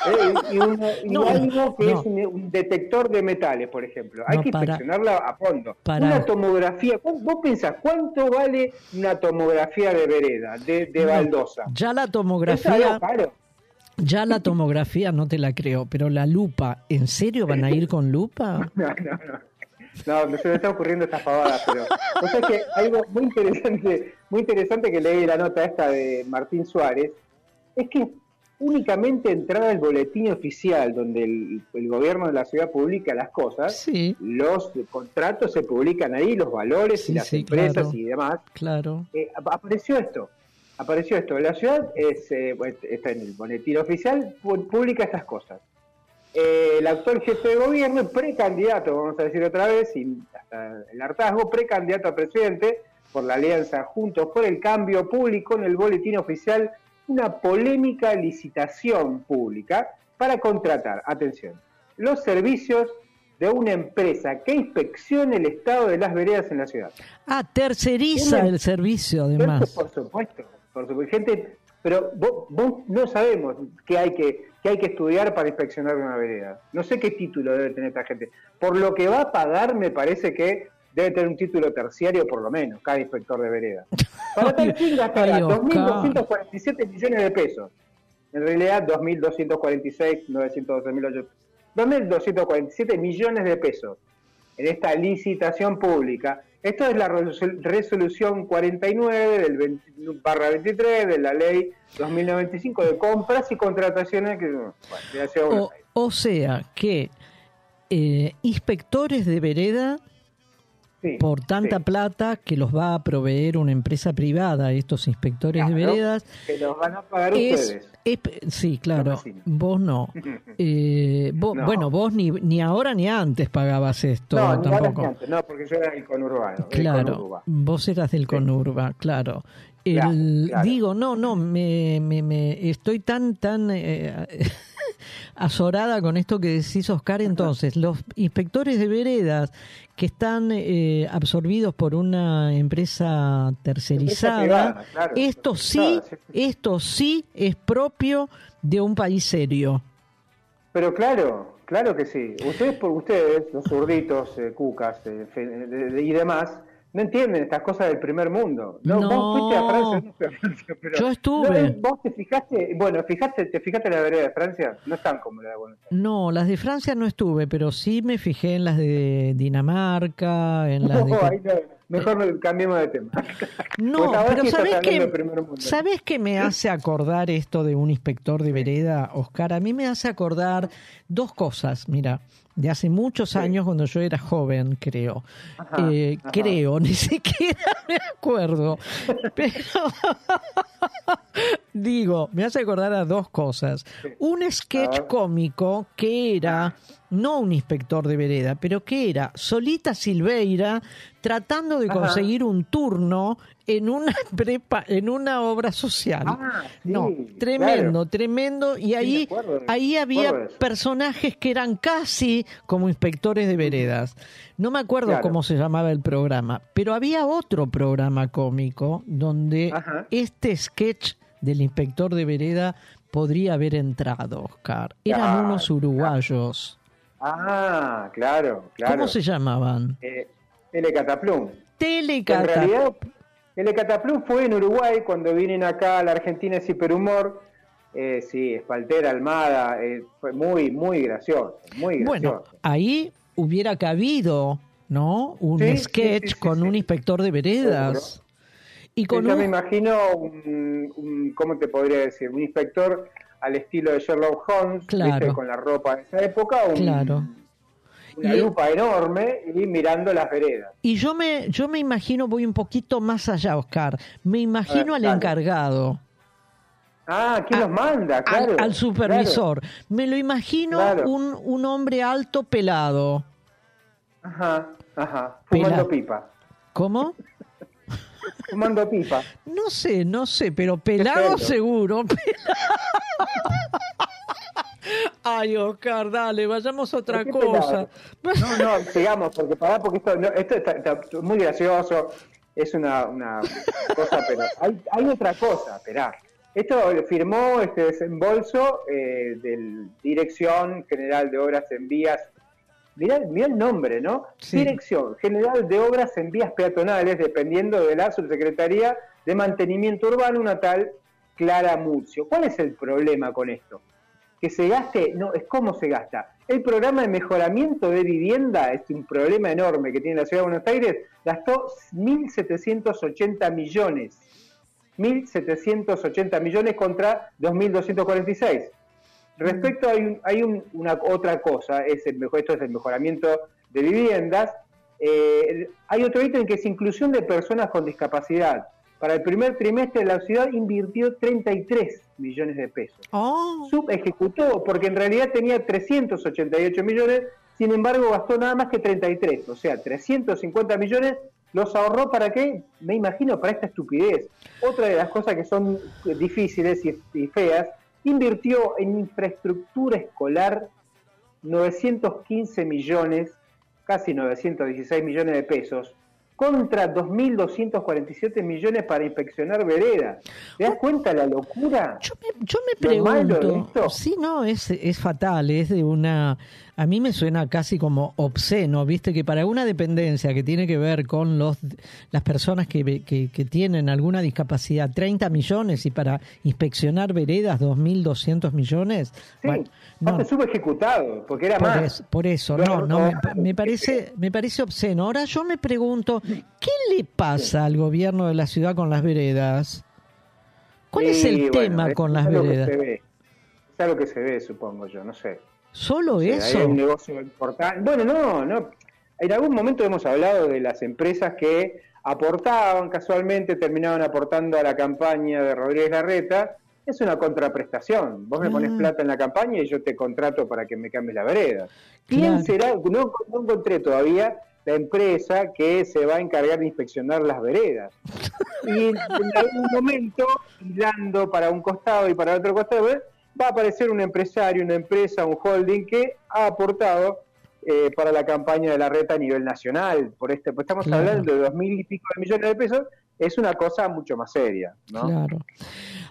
Eh, y, una- y No, algo que no. es un, un detector de metales, por ejemplo. Hay No, que para- inspeccionarla a fondo. para- Una tomografía. ¿Vos, vos pensás cuánto vale una tomografía de vereda, de, de baldosa? Ya la tomografía. Ya la tomografía no te la creo, pero la lupa, ¿en serio van a ir con lupa? No, no, no. No, me se me está ocurriendo esta pavada, pero o sea que algo muy interesante, muy interesante que leí la nota esta de Martín Suárez, es que únicamente entrada el boletín oficial donde el, el gobierno de la ciudad publica las cosas, Sí, los contratos se publican ahí, los valores Sí, y las sí, empresas claro. y demás, claro. eh, ap- apareció esto. Apareció esto. La ciudad es, eh, está en el boletín oficial, pu- publica estas cosas. Eh, el actual jefe de gobierno, precandidato, vamos a decir otra vez, y hasta el hartazgo, precandidato a presidente por la alianza Juntos por el Cambio, publicó en el boletín oficial una polémica licitación pública para contratar, atención, los servicios de una empresa que inspeccione el estado de las veredas en la ciudad. Ah, terceriza Una- el servicio además. por supuesto, por supuesto. Gente, pero vos, vos no sabemos qué hay que qué hay que estudiar para inspeccionar una vereda. No sé qué título debe tener esta gente. Por lo que va a pagar, me parece que debe tener un título terciario por lo menos, cada inspector de vereda. Para tal fin gastará Ay, Oscar. 2.247 millones de pesos. En realidad, 2.246, 912.800. 2.247 millones de pesos en esta licitación pública. Esto es la resol- resolución 49 del 20 barra 23 de la ley 2095 de compras y contrataciones que bueno, de la Ciudad de Buenos O, Aires. o sea que eh, inspectores de vereda Sí, por tanta sí. plata que los va a proveer una empresa privada, estos inspectores de veredas, que los van a pagar es, ustedes. es- sí, claro, vos no. Eh, vos- No. Bueno, vos ni, ni ahora ni antes pagabas esto no, tampoco. ni antes, no, porque yo era el conurbano. Claro, conurba. vos eras del Conurba, claro. El- Claro, claro. Digo, no, no, me, me, me- estoy tan, tan eh, azorada con esto que decís, Oscar. Entonces, los inspectores de veredas que están eh, absorbidos por una empresa tercerizada, privada, claro, esto sí, esto sí es propio de un país serio. Pero claro, claro que sí. Ustedes, por ustedes, los zurditos, eh, cucas eh, y demás, no entienden estas cosas del primer mundo. No, No. vos fuiste a Francia, no fui a Francia, pero Yo estuve. no, vos te fijaste, bueno, fijaste, te fijaste en la vereda de Francia, no están como la de Buenos Aires. No, las de Francia no estuve, pero sí me fijé en las de Dinamarca, en las de... No, ahí no, mejor cambiemos de tema. No, pero ¿sabés qué. ¿sabés qué me hace acordar esto de un inspector de vereda, Oscar? A mí me hace acordar dos cosas, mira, de hace muchos años cuando yo era joven, creo. Ajá, Eh, ajá. Creo, ni siquiera me acuerdo. Pero digo, me hace acordar a dos cosas. Un sketch cómico que era no un inspector de vereda, pero que era Solita Silveira tratando de Ajá. conseguir un turno en una prepa, en una obra social. Ah, sí, no, tremendo, claro. tremendo. Y ahí, acuerdo ahí había personajes que eran casi como inspectores de veredas. No me acuerdo Claro. cómo se llamaba el programa, pero había otro programa cómico donde Ajá. este sketch del inspector de vereda podría haber entrado, Oscar. Eran Claro, unos uruguayos. Ah, claro, claro. ¿Cómo se llamaban? Eh, Telecataplum. En Telecata. realidad, Telecataplum fue en Uruguay cuando vienen acá a la Argentina es hiperhumor. Eh, sí, Espaltera, Almada, eh, fue muy, muy gracioso, muy Bueno, gracioso. ahí hubiera cabido, ¿no? Un Sí, sketch sí, sí, con un inspector de veredas. Y con Yo un- me imagino un, un- ¿cómo te podría decir? Un inspector al estilo de Sherlock Holmes, Claro. ¿viste? con la ropa de esa época, un- Claro. una Y- lupa enorme y mirando las veredas. Y yo me, yo me imagino, voy un poquito más allá, Oscar. Me imagino ver, al encargado, Ah, ¿quién los manda? al, Claro, al supervisor. Me lo imagino Claro. un, un hombre alto pelado. Ajá, ajá. Pela- Fumando pipa. ¿Cómo? Fumando pipa. No sé, no sé, pero pelado seguro. Ay, Oscar, dale, vayamos a otra ¿Por qué cosa. pelado? No, no, sigamos, porque pará, porque esto, no, esto está, está muy gracioso. es una, una cosa, pero hay, hay otra cosa, esperá. Esto firmó este desembolso eh, del Dirección General de Obras en Vías. Mirá, mirá el nombre, ¿no? Sí. Dirección General de Obras en Vías Peatonales, dependiendo de la Subsecretaría de Mantenimiento Urbano, una tal Clara Murcio. ¿Cuál es el problema con esto? Que se gaste, no, es cómo se gasta. El programa de mejoramiento de vivienda es un problema enorme que tiene la Ciudad de Buenos Aires, gastó 1.780 millones. 1.780 millones contra 2.246. Respecto hay, un- hay un- una otra cosa, es el mejor, esto es el mejoramiento de viviendas. Eh, hay otro ítem que es inclusión de personas con discapacidad. Para el primer trimestre la ciudad invirtió 33 millones de pesos. Oh, Subejecutó porque en realidad tenía 388 millones, sin embargo gastó nada más que 33, o sea, 350 millones los ahorró para qué? Me imagino para esta estupidez. Otra de las cosas que son difíciles y, y feas, invirtió en infraestructura escolar 915 millones, casi 916 millones de pesos, contra 2.247 millones para inspeccionar veredas. ¿Te das cuenta la locura? Yo me malo de pregunto, sí, no, es, es fatal, es de una, a mí me suena casi como obsceno, viste, que para una dependencia que tiene que ver con los las personas que, que, que tienen alguna discapacidad, 30 millones y para inspeccionar veredas 2.200 millones, Sí, bueno, no, subejecutado, porque era por más. por eso, No, no, no, no. me, me parece, me parece obsceno. Ahora yo me pregunto, ¿qué le pasa al gobierno de la ciudad con las veredas? ¿Cuál es el bueno, tema con es las veredas? Es algo que se ve, supongo yo, no sé. ¿Solo O sea, eso? Hay un negocio importante. Bueno, no, no. En algún momento hemos hablado de las empresas que aportaban casualmente, terminaban aportando a la campaña de Rodríguez Larreta. Es una contraprestación. Vos me pones Ah. plata en la campaña y yo te contrato para que me cambies la vereda. ¿Quién Claro. será? No, no encontré todavía la empresa que se va a encargar de inspeccionar las veredas. Y en algún momento, hilando para un costado y para el otro costado, ¿eh? Va a aparecer un empresario, una empresa, un holding que ha aportado eh, para la campaña de la reta a nivel nacional. Por este, pues estamos Claro. hablando de dos mil y pico de millones de pesos, es una cosa mucho más seria. ¿no? Claro.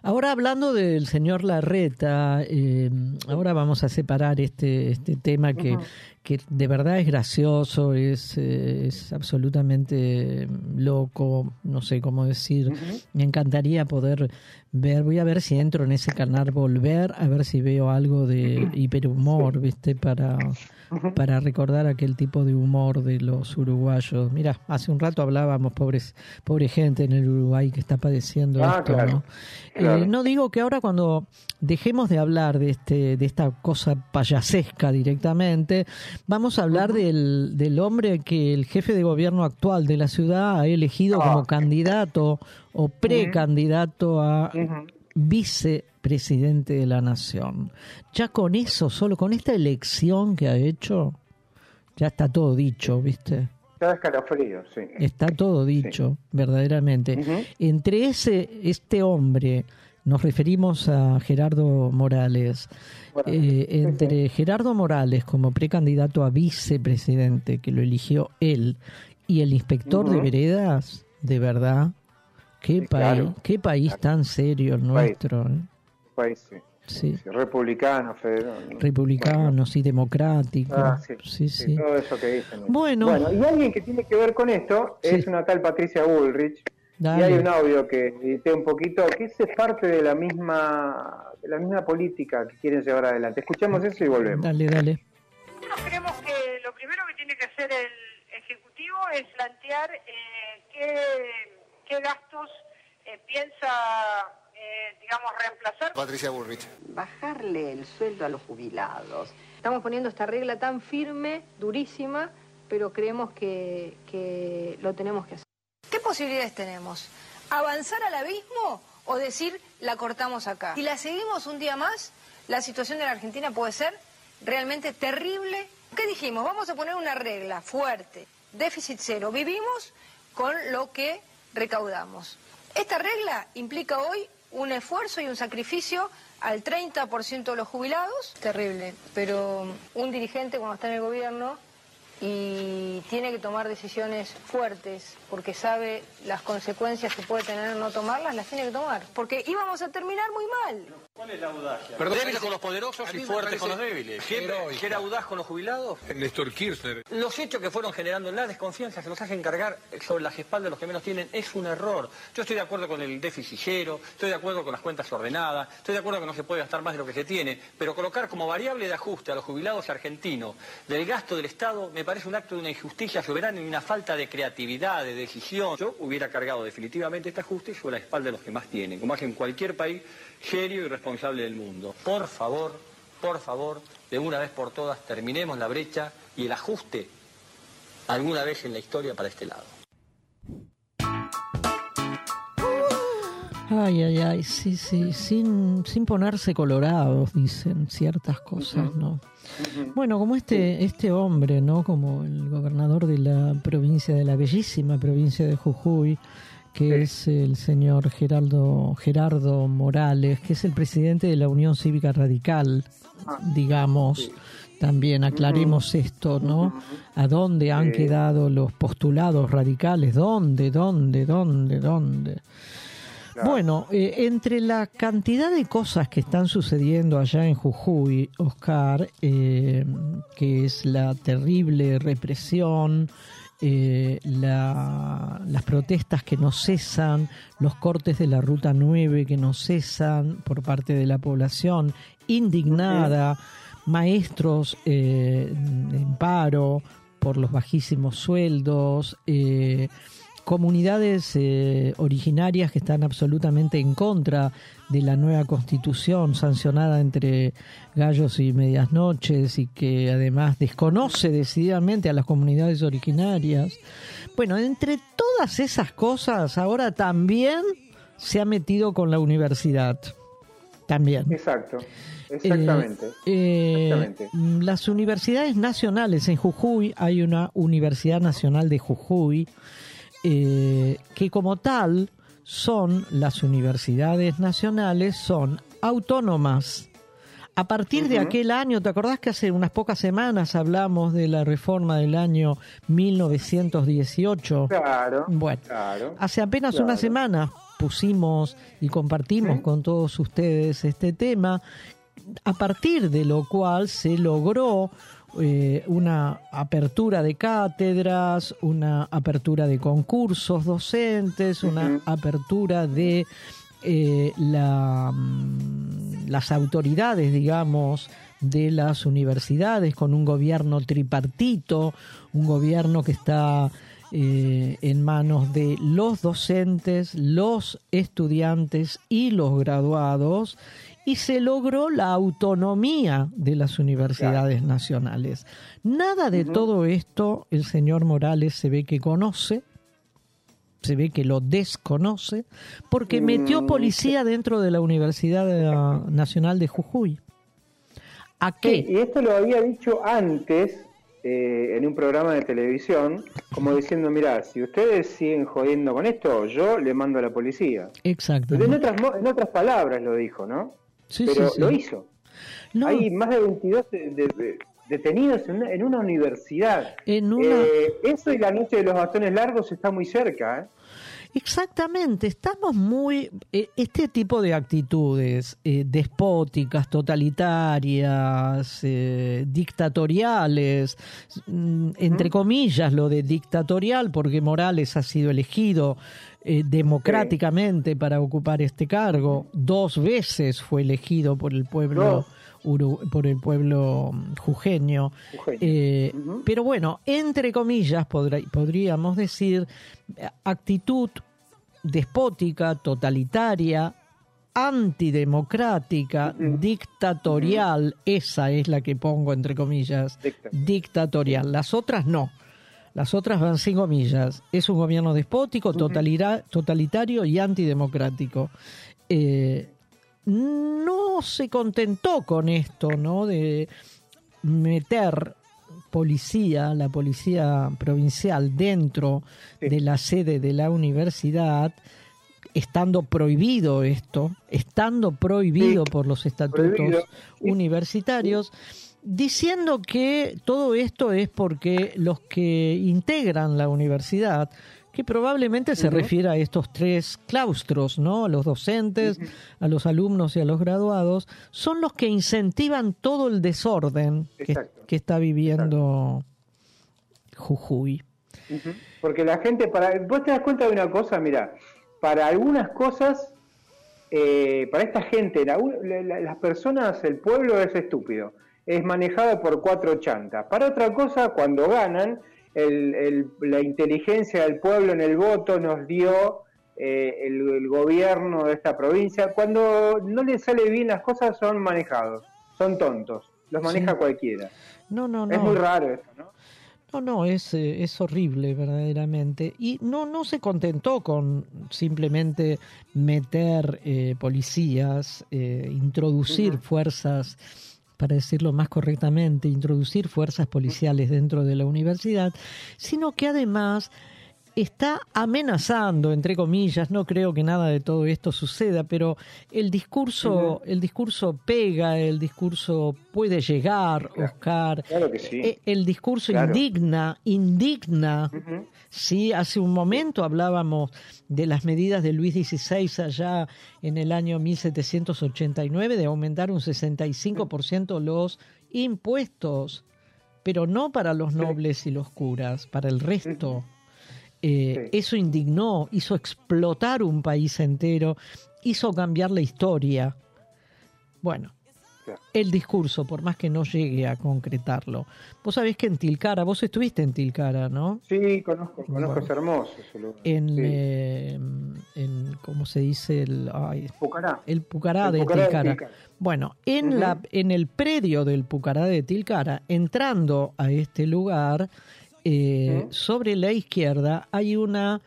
Ahora hablando del señor Larreta, eh, ahora vamos a separar este, este tema que, que de verdad es gracioso, es, eh, es absolutamente loco, no sé cómo decir. Me encantaría poder ver, voy a ver si entro en ese canal Volver, a ver si veo algo de hiperhumor, ¿viste? Para, para recordar aquel tipo de humor de los uruguayos. Mira, hace un rato hablábamos, pobres, pobre gente en el Uruguay que está padeciendo Ah, esto, claro, ¿no? claro. Eh, no digo que ahora cuando dejemos de hablar de este de esta cosa payasesca directamente, vamos a hablar del, del hombre que el jefe de gobierno actual de la ciudad ha elegido Ah. como candidato o precandidato a. vicepresidente de la nación. Ya con eso, solo con esta elección que ha hecho, ya está todo dicho, ¿viste? Escalofrío, sí. Está todo dicho, verdaderamente. Entre ese, este hombre, nos referimos a Gerardo Morales. Bueno, Eh, sí, entre Gerardo Morales como precandidato a vicepresidente, que lo eligió él, y el inspector de veredas, de verdad, qué, Sí, país, claro. qué país tan serio el País. nuestro. ¿eh? País, sí. Sí. Sí, Republicano, federal. Republicanos y democráticos. Ah, sí, sí, sí, sí. todo eso que dicen. Bueno. y alguien que tiene que ver con esto Sí. es una tal Patricia Bullrich. Dale. Y hay un audio que edité un poquito, que es parte de la misma de la misma política que quieren llevar adelante. Escuchemos eso y volvemos. Dale, dale. Nosotros creemos que lo primero que tiene que hacer el Ejecutivo es plantear eh, qué, qué gastos eh, piensa, eh, digamos, reemplazar. Patricia Bullrich. bajarle el sueldo a los jubilados. Estamos poniendo esta regla tan firme, durísima, pero creemos que, que lo tenemos que hacer. ¿Qué posibilidades tenemos? ¿Avanzar al abismo o decir la cortamos acá? Si la seguimos un día más, la situación de la Argentina puede ser realmente terrible. ¿Qué dijimos? Vamos a poner una regla fuerte, déficit cero. Vivimos con lo que recaudamos. Esta regla implica hoy un esfuerzo y un sacrificio al 30% de los jubilados. Terrible, pero un dirigente cuando está en el gobierno y tiene que tomar decisiones fuertes porque sabe las consecuencias que puede tener no tomarlas, las tiene que tomar. Porque íbamos a terminar muy mal. ¿Cuál es la audacia? Perdón, débiles con los poderosos y fuertes con los débiles. ¿Qué, heroico. qué era audaz con los jubilados? Néstor Kirchner. Los hechos que fueron generando la desconfianza que nos hacen cargar sobre las espaldas de los que menos tienen es un error. Yo estoy de acuerdo con el déficit cero, estoy de acuerdo con las cuentas ordenadas, estoy de acuerdo que no se puede gastar más de lo que se tiene, pero colocar como variable de ajuste a los jubilados argentinos del gasto del Estado me parece un acto de una injusticia soberana y una falta de creatividad, de decisión. Yo hubiera cargado definitivamente este ajuste sobre la espalda de los que más tienen, como hace en cualquier país serio y responsable del mundo. Por favor, por favor, de una vez por todas terminemos la brecha y el ajuste alguna vez en la historia para este lado. Ay, ay, ay, sí, sí, sin, sin ponerse colorados, dicen ciertas cosas, ¿no? Bueno, como este, este hombre, ¿no? Como el gobernador de la provincia, de la bellísima provincia de Jujuy, que es el señor Geraldo, Gerardo Morales, que es el presidente de la Unión Cívica Radical, digamos. También aclaremos esto, ¿no? ¿A dónde han quedado los postulados radicales? ¿Dónde, dónde, dónde, dónde? Bueno, eh, entre la cantidad de cosas que están sucediendo allá en Jujuy, Oscar, eh, que es la terrible represión, eh, la- las protestas que no cesan, los cortes de la Ruta 9 que no cesan por parte de la población indignada, maestros eh, en paro por los bajísimos sueldos, eh, comunidades eh, originarias que están absolutamente en contra de la nueva constitución sancionada entre gallos y medias noches y que además desconoce decididamente a las comunidades originarias. Bueno, entre todas esas cosas, ahora también se ha metido con la universidad. También. Exacto, exactamente. Eh, Exactamente. Las universidades nacionales en Jujuy, hay una Universidad Nacional de Jujuy, eh, que como tal son las universidades nacionales, son autónomas. A partir de aquel año, ¿te acordás que hace unas pocas semanas hablamos de la reforma del año 1918? Claro. Bueno, claro. Hace apenas Claro. una semana pusimos y compartimos con todos ustedes este tema, a partir de lo cual se logró eh, una apertura de cátedras, una apertura de concursos docentes, una apertura de eh, la, mm, las autoridades, digamos, de las universidades con un gobierno tripartito, un gobierno que está eh, en manos de los docentes, los estudiantes y los graduados y se logró la autonomía de las universidades nacionales. Nada de todo esto el señor Morales se ve que conoce, se ve que lo desconoce, porque metió Mm, policía dentro de la Universidad Nacional de Jujuy. ¿A qué? Sí, y esto lo había dicho antes eh, en un programa de televisión, como diciendo, mira, si ustedes siguen jodiendo con esto, yo le mando a la policía. Exacto. En otras, en otras palabras lo dijo, ¿no? Sí, Pero sí, sí. lo hizo. No. Hay más de 22 de- de- de- detenidos en una, en una universidad. En una- Eh, eso y la noche de los bastones largos está muy cerca, ¿eh? Exactamente, estamos muy... eh, Este tipo de actitudes eh, despóticas, totalitarias, eh, dictatoriales, mm, entre comillas lo de dictatorial, porque Morales ha sido elegido eh, democráticamente para ocupar este cargo, dos veces fue elegido por el pueblo... Uru- por el pueblo mm, jujeño. Jujeño. Eh, Pero bueno, entre comillas, podrá- podríamos decir, actitud despótica, totalitaria, antidemocrática, dictatorial, esa es la que pongo entre comillas, dictatorial. Las otras no. Las otras van sin comillas. Es un gobierno despótico, totalitario y antidemocrático. Eh, no se contentó con esto, ¿no? De meter policía, la policía provincial, dentro de la sede de la universidad, estando prohibido esto, estando prohibido por los estatutos prohibido. universitarios, diciendo que todo esto es porque los que integran la universidad, que probablemente se refiere a estos tres claustros, ¿no? A los docentes, a los alumnos y a los graduados, son los que incentivan todo el desorden que, está viviendo Jujuy. Porque la gente, para vos te das cuenta de una cosa, mira, para algunas cosas, eh, para esta gente, la- las personas, el pueblo es estúpido, es manejado por cuatro chantas. Para otra cosa, cuando ganan, el- el- la inteligencia del pueblo en el voto nos dio eh, el, el gobierno de esta provincia. Cuando no les sale bien las cosas, son manejados, son tontos, los maneja Sí. cualquiera. No, no, no. Es muy raro eso, ¿no? No, no, es, eh, es horrible verdaderamente. Y no, no se contentó con simplemente meter eh, policías, eh, introducir fuerzas, para decirlo más correctamente, introducir fuerzas policiales dentro de la universidad, sino que además está amenazando, entre comillas, no creo que nada de todo esto suceda, pero el discurso, el discurso pega, el discurso puede llegar, Oscar. Claro que sí. Eh, El discurso Claro. indigna, indigna. Sí, hace un momento hablábamos de las medidas de Luis XVI allá en el año 1789 de aumentar un 65% los impuestos, pero no para los nobles y los curas, para el resto. Eh, Eso indignó, hizo explotar un país entero, hizo cambiar la historia. Bueno, el discurso, por más que no llegue a concretarlo. Vos sabés que en Tilcara, vos estuviste en Tilcara, ¿no? Sí, conozco, conozco, Bueno. es hermoso ese lugar. En, Sí. eh, en ¿cómo se dice? El, ay, Pucará. el Pucará, El de, Pucará de Tilcara. Bueno, en, la, en el predio del Pucará de Tilcara, entrando a este lugar, eh, sobre la izquierda hay una,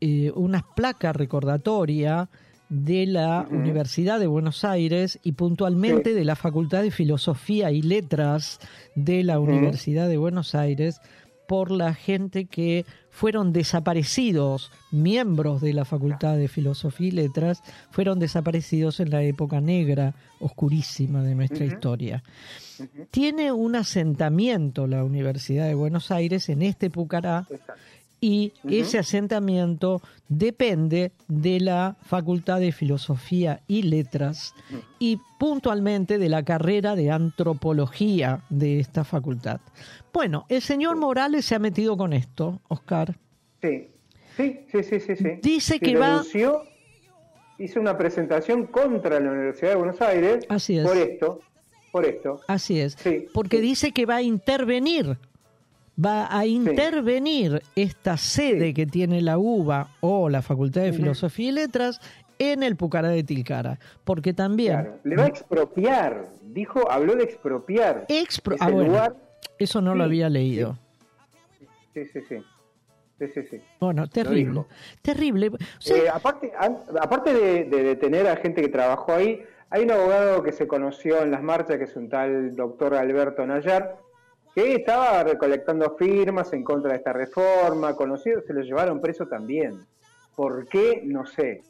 eh, una placa recordatoria de la Universidad de Buenos Aires y puntualmente Sí. de la Facultad de Filosofía y Letras de la Universidad de Buenos Aires por la gente que fueron desaparecidos, miembros de la Facultad de Filosofía y Letras, fueron desaparecidos en la época negra, oscurísima de nuestra historia. Tiene un asentamiento la Universidad de Buenos Aires en este Pucará y ese asentamiento depende de la Facultad de Filosofía y Letras y puntualmente de la carrera de antropología de esta facultad. Bueno, el señor Morales se ha metido con esto, Oscar. Sí, sí, sí, sí, sí. sí. Dice Se que va- hizo una presentación contra la Universidad de Buenos Aires Así es. por esto, por esto. Así es, porque dice que va a intervenir, va a intervenir esta sede que tiene la UBA o la Facultad de. Filosofía y Letras en el Pucará de Tilcara, porque también Claro, le va a expropiar, dijo, habló de expropiar. Expro- ah, bueno, lugar. eso no lo había leído. Sí, sí, sí. Sí, sí. Bueno, terrible, terrible. Eh, aparte aparte de, de detener a gente que trabajó ahí, hay un abogado que se conoció en las marchas, que es un tal doctor Alberto Nayar, que estaba recolectando firmas en contra de esta reforma, conocido, se lo llevaron preso también. ¿Por qué? No sé.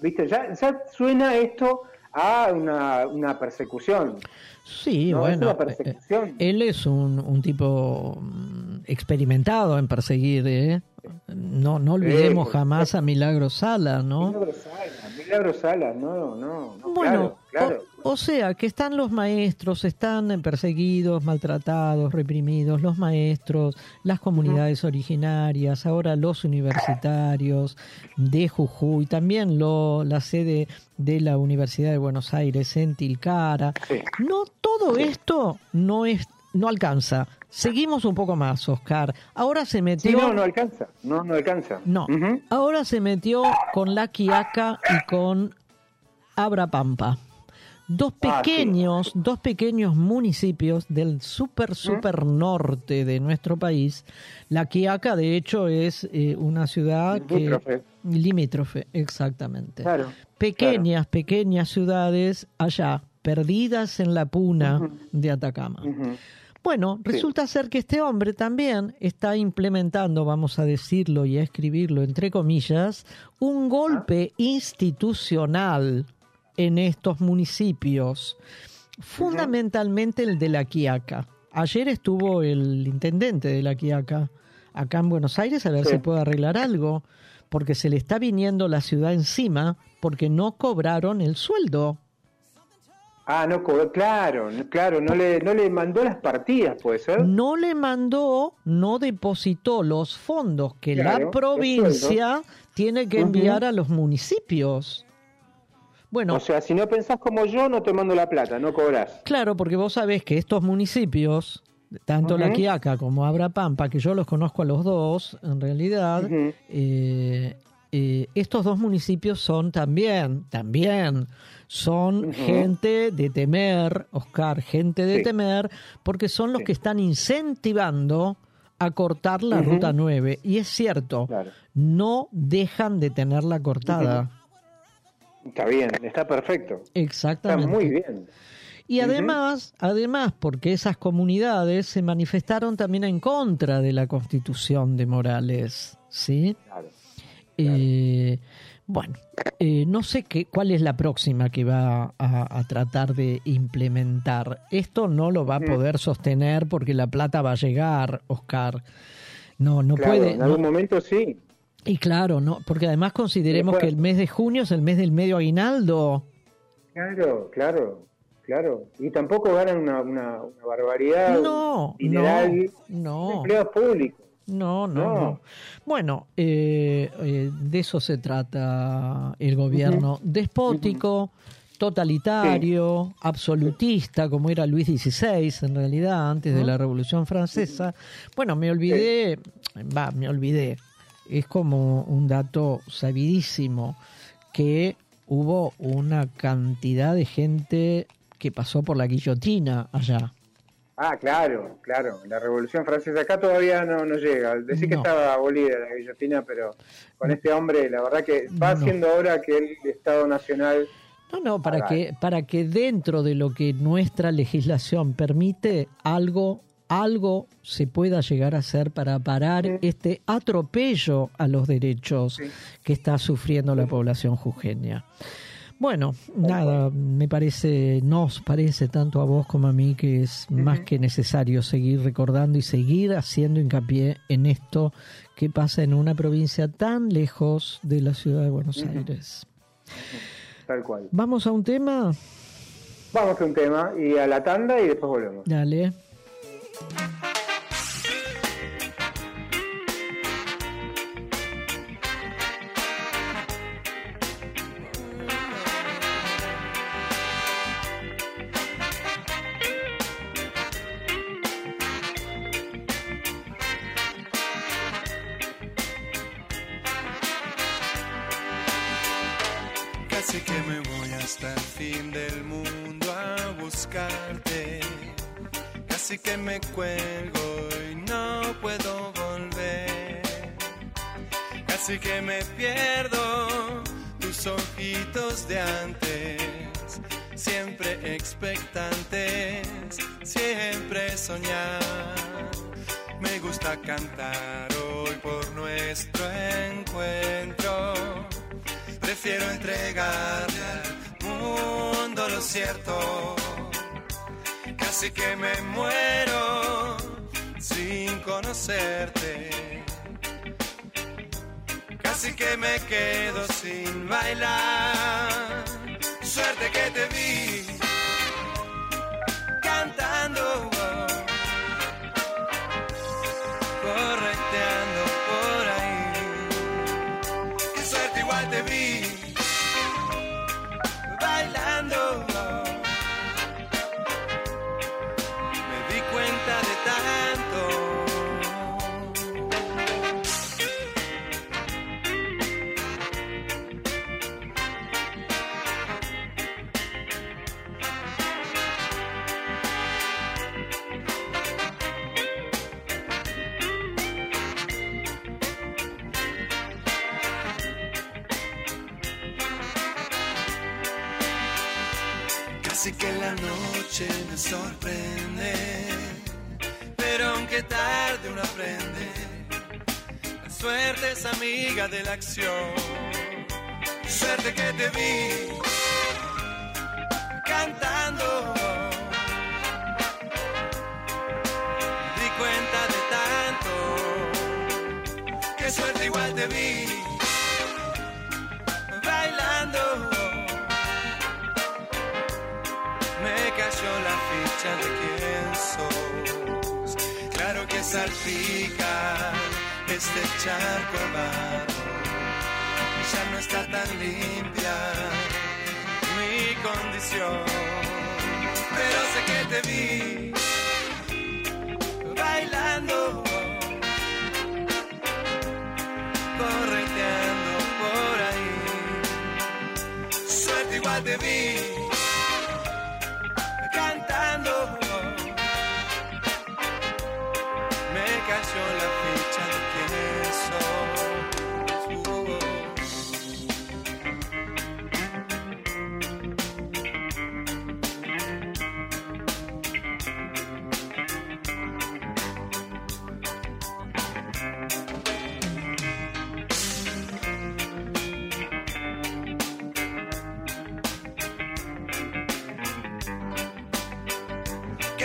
¿Viste? Ya, ya suena esto a una, una persecución. sí, no, es bueno, una persecución. eh, él es un, un tipo mm, experimentado en perseguir, ¿eh? No, no olvidemos por jamás a Milagro Sala, ¿no? Milagro Sala, Milagro Sala, no, no, no, Bueno, claro, claro. O, o sea, que están los maestros, están perseguidos, maltratados, reprimidos, los maestros, las comunidades originarias, ahora los universitarios de Jujuy, también lo, la sede de la Universidad de Buenos Aires en Tilcara. No, todo esto no es no alcanza. Seguimos un poco más, Oscar. Ahora se metió Sí, no, no alcanza, no, no alcanza. no, ahora se metió con La Quiaca y con Abrapampa. Dos Ah, sí. pequeños, dos pequeños municipios del super, super norte de nuestro país. La Quiaca, de hecho, es eh, una ciudad Limítrofe. que... Limítrofe, exactamente. Claro, Pequeñas, pequeñas ciudades allá, perdidas en la puna de Atacama. Bueno, resulta ser que este hombre también está implementando, vamos a decirlo y a escribirlo entre comillas, un golpe institucional en estos municipios. fundamentalmente el de la Quiaca. Ayer estuvo el intendente de la Quiaca acá en Buenos Aires a ver Sí. si puede arreglar algo, porque se le está viniendo la ciudad encima porque no cobraron el sueldo. Ah, no cobró, claro, claro, no le, no le mandó las partidas, puede ser. No le mandó, no depositó los fondos que Claro, la provincia tiene que enviar a los municipios. Bueno, O sea, si no pensás como yo, no te mando la plata, no cobrás. Claro, porque vos sabés que estos municipios, tanto La. Quiaca como Abra Pampa, que yo los conozco a los dos, en realidad, eh, eh, estos dos municipios son también, también, son gente de temer, Oscar, gente de Sí. temer, porque son los que están incentivando a cortar la ruta 9. Y es cierto, no dejan de tenerla cortada. Está bien, está perfecto. Exactamente. Está muy bien. Y además, además, porque esas comunidades se manifestaron también en contra de la constitución de Morales, ¿sí? Eh, bueno, eh, no sé qué, cuál es la próxima que va a, a tratar de implementar. Esto no lo va a Ujú. poder sostener porque la plata va a llegar, Oscar. No, no Claro, puede. en no- algún momento sí. y claro, no, porque además consideremos Después- que el mes de junio es el mes del medio aguinaldo. Claro, claro, claro. Y tampoco ganan una, una, una barbaridad. No, no, no. empleados públicos. No, no, No. no. Bueno, eh, eh, de eso se trata el gobierno. Despótico, totalitario, absolutista, como era Luis XVI en realidad, antes de la Revolución Francesa. Bueno, me olvidé, va, me olvidé. Es como un dato sabidísimo que hubo una cantidad de gente que pasó por la guillotina allá. Ah, claro, claro. La Revolución Francesa acá todavía no, no llega. Decir que No. estaba abolida la guillotina, pero con este hombre, la verdad que va No. haciendo ahora que el Estado Nacional. No, no, para haga que, para que dentro de lo que nuestra legislación permite, algo, algo se pueda llegar a hacer para parar este atropello a los derechos que está sufriendo la población jujeña. Bueno, nada, me parece, nos parece tanto a vos como a mí que es más que necesario seguir recordando y seguir haciendo hincapié en esto que pasa en una provincia tan lejos de la ciudad de Buenos. Aires. Tal cual. Vamos a un tema. Vamos a un tema y a la tanda y después volvemos. Dale.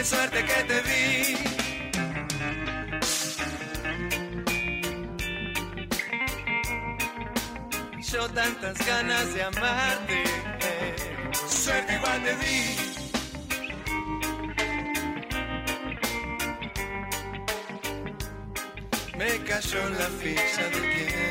Suerte que te vi. Yo tantas ganas de amarte. Suerte igual te vi. Me cayó la ficha de quién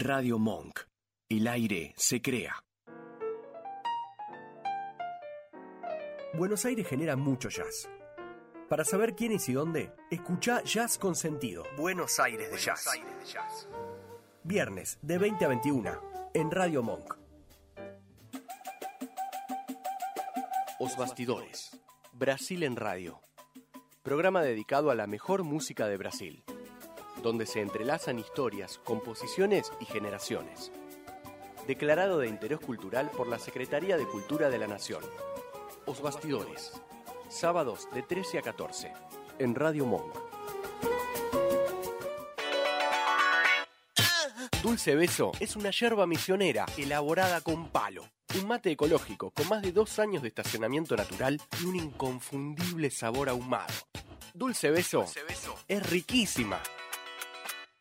Radio Monk. El aire se crea. Buenos Aires genera mucho jazz. Para saber quién es y dónde, escucha Jazz con Sentido. Buenos Aires de Jazz. Viernes de 20 a 21 en Radio Monk. Os Bastidores. Brasil en Radio. Programa dedicado a la mejor música de Brasil, donde se entrelazan historias, composiciones y generaciones. Declarado de interés cultural por la Secretaría de Cultura de la Nación. Os Bastidores. Sábados de 13 a 14 en Radio Monk. Dulce Beso es una yerba misionera elaborada con palo. Un mate ecológico con más de dos años de estacionamiento natural y un inconfundible sabor ahumado. Dulce Beso, es riquísima.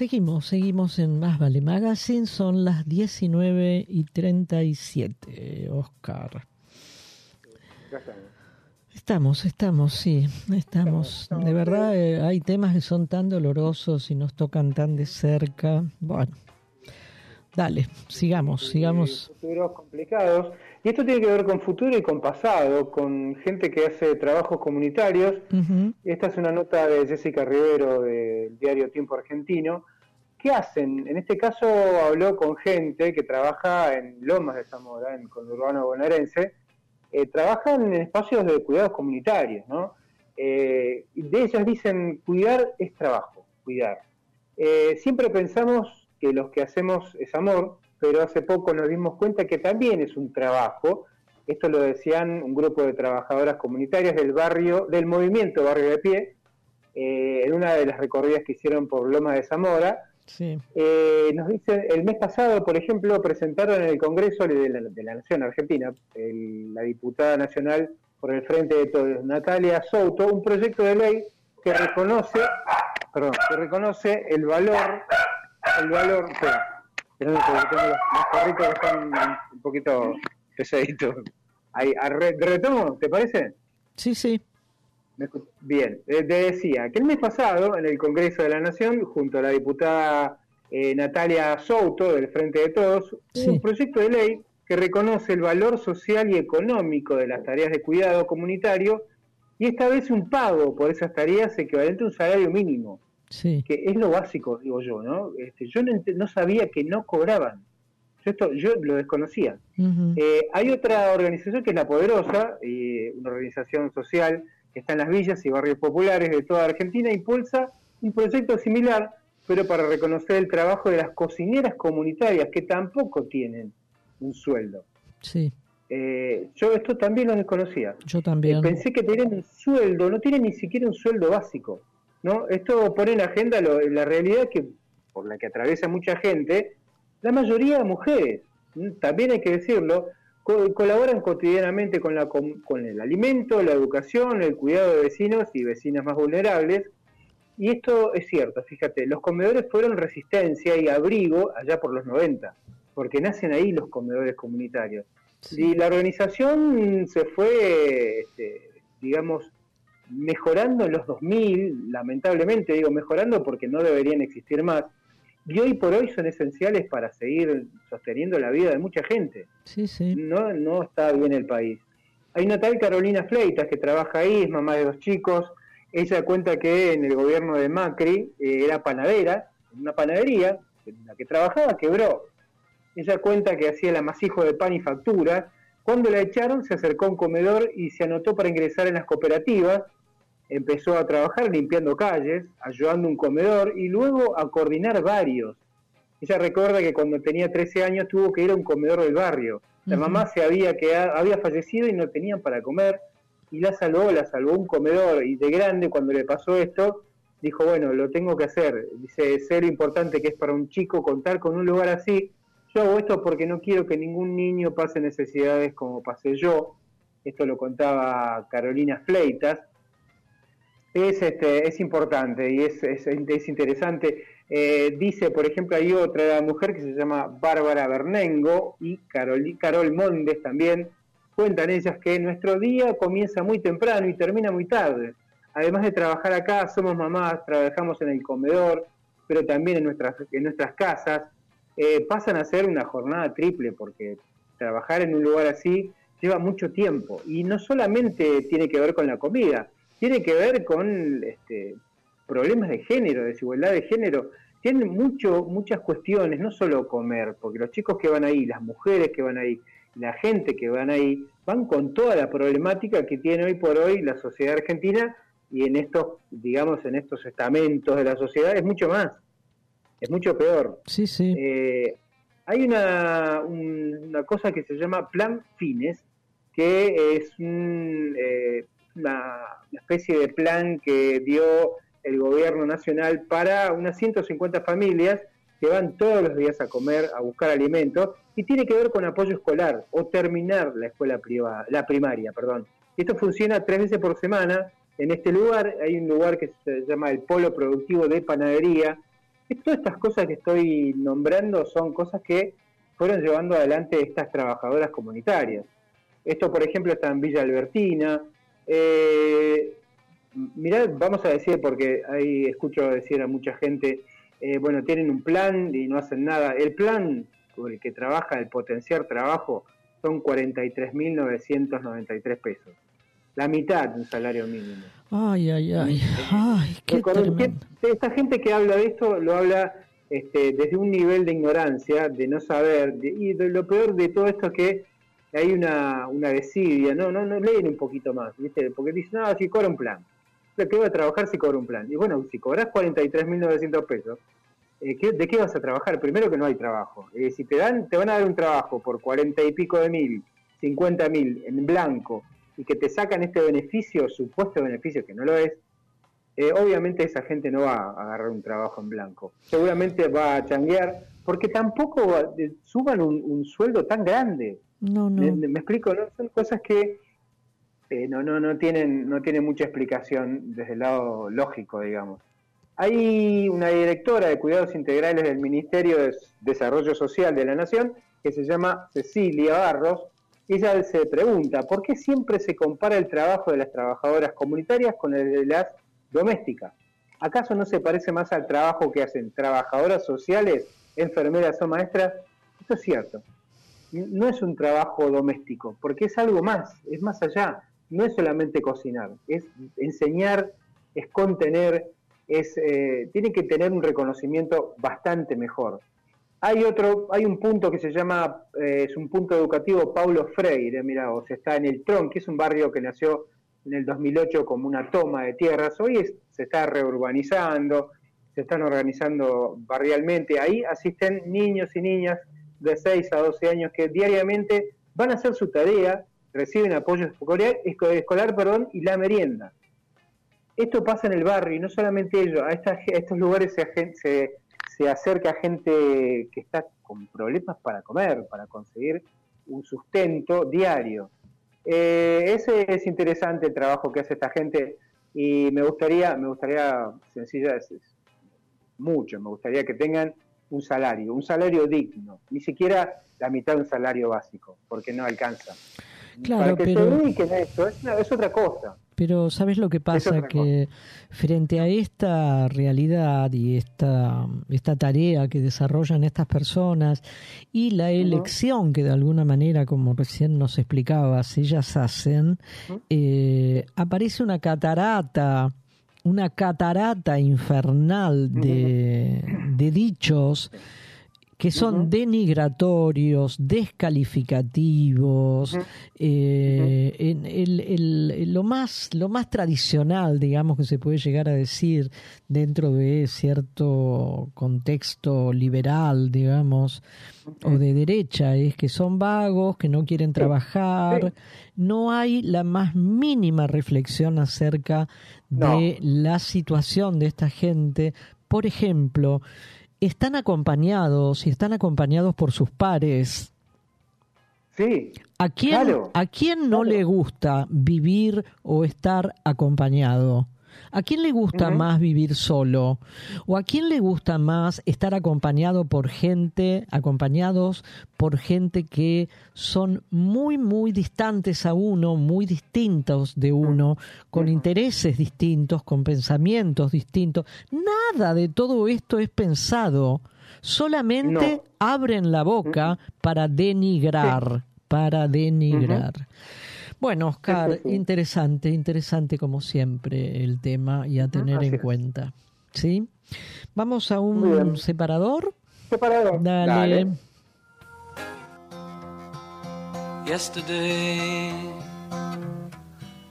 Seguimos, seguimos en Más Vale Magazine, son las 19 y 37, Oscar. Estamos, estamos, sí, estamos. de verdad, eh, hay temas que son tan dolorosos y nos tocan tan de cerca. Bueno, dale, sigamos, sigamos. Futuros complicados. Y esto tiene que ver con futuro y con pasado, con gente que hace trabajos comunitarios. Esta es una nota de Jessica Rivero del diario Tiempo Argentino. ¿Qué hacen? En este caso habló con gente que trabaja en Lomas de Zamora, en conurbano bonaerense. Eh, trabajan en espacios de cuidados comunitarios, ¿no? Eh, de ellas dicen, cuidar es trabajo, cuidar. Eh, siempre pensamos que los que hacemos es amor, pero hace poco nos dimos cuenta que también es un trabajo. Esto lo decían un grupo de trabajadoras comunitarias del barrio, del movimiento Barrio de Pie, eh, en una de las recorridas que hicieron por Loma de Zamora. Sí. Eh, nos dicen, el mes pasado, por ejemplo, presentaron en el Congreso de la, de la Nación Argentina, el- la diputada nacional por el Frente de Todos, Natalia Souto, un proyecto de ley que reconoce, perdón, que reconoce el valor, el valor, porque tengo los, los perritos que están un poquito pesaditos. Ahí, a re- retomo, ¿te parece? Sí, sí. Bien, eh, te decía que el mes pasado en el Congreso de la Nación, junto a la diputada eh, Natalia Souto del Frente de Todos, un proyecto de ley que reconoce el valor social y económico de las tareas de cuidado comunitario y esta vez un pago por esas tareas equivalente a un salario mínimo, Sí. que es lo básico, digo yo, ¿no? Este, yo no, no sabía que no cobraban. Yo, esto, yo lo desconocía. Eh, hay otra organización que es La Poderosa, eh, una organización social que está en las villas y barrios populares de toda Argentina, impulsa un proyecto similar, pero para reconocer el trabajo de las cocineras comunitarias que tampoco tienen un sueldo. Sí, Eh, yo esto también lo desconocía. yo también. Eh, pensé que tenían un sueldo, no tienen ni siquiera un sueldo básico. ¿No? Esto pone en agenda lo- la realidad que por la que atraviesa mucha gente, la mayoría mujeres, ¿m? también hay que decirlo, co- colaboran cotidianamente con, la, com- con el alimento, la educación, el cuidado de vecinos y vecinas más vulnerables. Y esto es cierto, fíjate, los comedores fueron resistencia y abrigo allá por los 90, porque nacen ahí los comedores comunitarios. Y la organización se fue, este, digamos, mejorando en los 2000, lamentablemente digo mejorando porque no deberían existir más, y hoy por hoy son esenciales para seguir sosteniendo la vida de mucha gente. Sí, sí. No, no está bien el país. Hay una tal Carolina Fleitas que trabaja ahí, es mamá de dos chicos. Ella cuenta que en el gobierno de Macri eh, era panadera, en una panadería, en la que trabajaba quebró. Ella cuenta que hacía el amasijo de pan y facturas. Cuando la echaron, se acercó a un comedor y se anotó para ingresar en las cooperativas. Empezó a trabajar limpiando calles, ayudando un comedor y luego a coordinar varios. Ella recuerda que cuando tenía 13 años tuvo que ir a un comedor del barrio. La mamá se había quedado, había fallecido y no tenían para comer y la salvó, la salvó un comedor y de grande cuando le pasó esto dijo, bueno, lo tengo que hacer. Dice, lo importante que es para un chico contar con un lugar así. Yo hago esto porque no quiero que ningún niño pase necesidades como pasé yo. Esto lo contaba Carolina Fleitas. Es, este, es importante y es, es, es interesante. Eh, dice, por ejemplo, hay otra mujer que se llama Bárbara Bernengo y Carol, Carol Mondes también. Cuentan ellas que nuestro día comienza muy temprano y termina muy tarde. Además de trabajar acá, somos mamás, trabajamos en el comedor, pero también en nuestras, en nuestras casas. Eh, pasan a ser una jornada triple porque trabajar en un lugar así lleva mucho tiempo y no solamente tiene que ver con la comida, tiene que ver con este, problemas de género, desigualdad de género, tienen mucho, muchas cuestiones, no solo comer, porque los chicos que van ahí, las mujeres que van ahí, la gente que van ahí, van con toda la problemática que tiene hoy por hoy la sociedad argentina y en estos, digamos, en estos estamentos de la sociedad es mucho más, es mucho peor. Sí, sí. Eh, hay una, un- una cosa que se llama Plan Fines, que es un, eh, una, especie de plan que dio el gobierno nacional para unas 150 familias que van todos los días a comer, a buscar alimentos, y tiene que ver con apoyo escolar o terminar la escuela privada, la primaria, perdón. Esto funciona tres veces por semana. En este lugar hay un lugar que se llama el Polo Productivo de Panadería, Todas estas cosas que estoy nombrando son cosas que fueron llevando adelante estas trabajadoras comunitarias. Esto, por ejemplo, está en Villa Albertina. Eh, mirá, vamos a decir, porque ahí escucho decir a mucha gente, eh, bueno, tienen un plan y no hacen nada. El plan por el que trabaja, el potenciar trabajo, son 43.993 pesos. La mitad de un salario mínimo. Ay, ay, ay. Ay, qué Con esta gente que habla de esto lo habla este, desde un nivel de ignorancia, de no saber, de- y de lo peor de todo esto es que hay una, una desidia, no, no, no leen un poquito más, ¿viste? porque dicen, no, si cobra un plan, ¿de qué voy a trabajar si cobra un plan? Y bueno, si cobras 43.900 pesos, eh, ¿qué- ¿de qué vas a trabajar? Primero que no hay trabajo, Eh, si te dan, te van a dar un trabajo por 40 y pico de mil, 50 mil en blanco, y que te sacan este beneficio, supuesto beneficio que no lo es, eh, obviamente esa gente no va a agarrar un trabajo en blanco. Seguramente va a changuear, porque tampoco suban un sueldo tan grande. No, no. Me, me explico, ¿no? Son cosas que eh, no, no, no, tienen, no tienen mucha explicación desde el lado lógico, digamos. Hay una directora de cuidados integrales del Ministerio de Desarrollo Social de la Nación que se llama Cecilia Barros. y Ella se pregunta, ¿por qué siempre se compara el trabajo de las trabajadoras comunitarias con el de las domésticas? ¿Acaso no se parece más al trabajo que hacen trabajadoras sociales, enfermeras o maestras? Esto es cierto. No es un trabajo doméstico, porque es algo más, es más allá. No es solamente cocinar, es enseñar, es contener, es, eh, tiene que tener un reconocimiento bastante mejor. Hay otro, hay un punto que se llama, eh, es un punto educativo Paulo Freire, mira, o sea, está en el Tron, que es un barrio que nació en el 2008 como una toma de tierras, hoy se está reurbanizando, se están organizando barrialmente, ahí asisten niños y niñas de 6 a 12 años que diariamente van a hacer su tarea, reciben apoyo escolar, y la merienda. Esto pasa en el barrio y no solamente ello, a, estos lugares se acerca gente que está con problemas para comer, para conseguir un sustento diario. Eh, ese es interesante el trabajo que hace esta gente y me gustaría, me gustaría, sencilla, es- es mucho, me gustaría que tengan un salario, un salario digno, ni siquiera la mitad de un salario básico, porque no alcanza. Claro, Para que pero- se dediquen a esto, es, una- es otra cosa. Pero ¿sabes lo que pasa? Que frente a esta realidad y esta, esta tarea que desarrollan estas personas y la elección que de alguna manera, como recién nos explicabas, ellas hacen, eh, aparece una catarata, una catarata infernal de, de dichos que son denigratorios, descalificativos, eh, en el- el- lo, más, lo más tradicional, digamos, que se puede llegar a decir dentro de cierto contexto liberal, digamos, o de derecha, es que son vagos, que no quieren trabajar. No hay la más mínima reflexión acerca de la situación de esta gente. Por ejemplo, están acompañados y están acompañados por sus pares. Sí. ¿A quién, claro, ¿a quién no le gusta vivir o estar acompañado? ¿A quién le gusta más vivir solo? ¿O a quién le gusta más estar acompañado por gente, acompañados por gente que son muy, muy distantes a uno, muy distintos de uno, con intereses distintos, con pensamientos distintos? Nada de todo esto es pensado. Solamente abren la boca para denigrar, para denigrar. Bueno, Oscar, Sí, sí, sí. interesante, interesante como siempre el tema y a tener así en es. cuenta. ¿Sí? Vamos a un separador. Separador. Dale. Dale. Yesterday,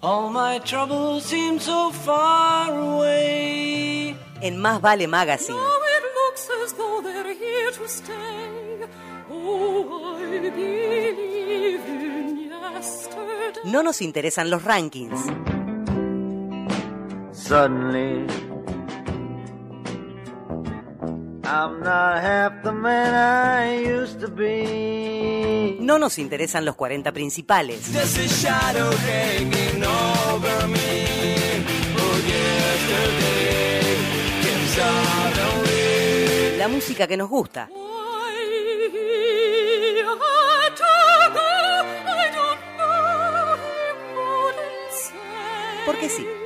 all my troubles seem so far away. En Más Vale Magazine. Now it looks as though they're here to stay. Oh, I believe yesterday. No nos interesan los rankings. Suddenly, I'm not half the man I used to be. No nos interesan los 40 principales. There's a shadow hanging over me. Yesterday came suddenly. música que nos gusta. Porque sí.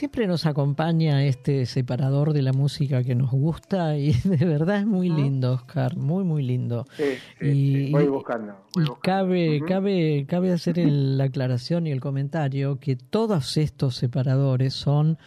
Siempre nos acompaña este separador de la música que nos gusta y de verdad es muy lindo, Oscar, muy, muy lindo. Sí, sí, Y- sí, voy buscando. voy Y buscando. cabe, cabe, cabe hacer el- la aclaración y el comentario que todos estos separadores son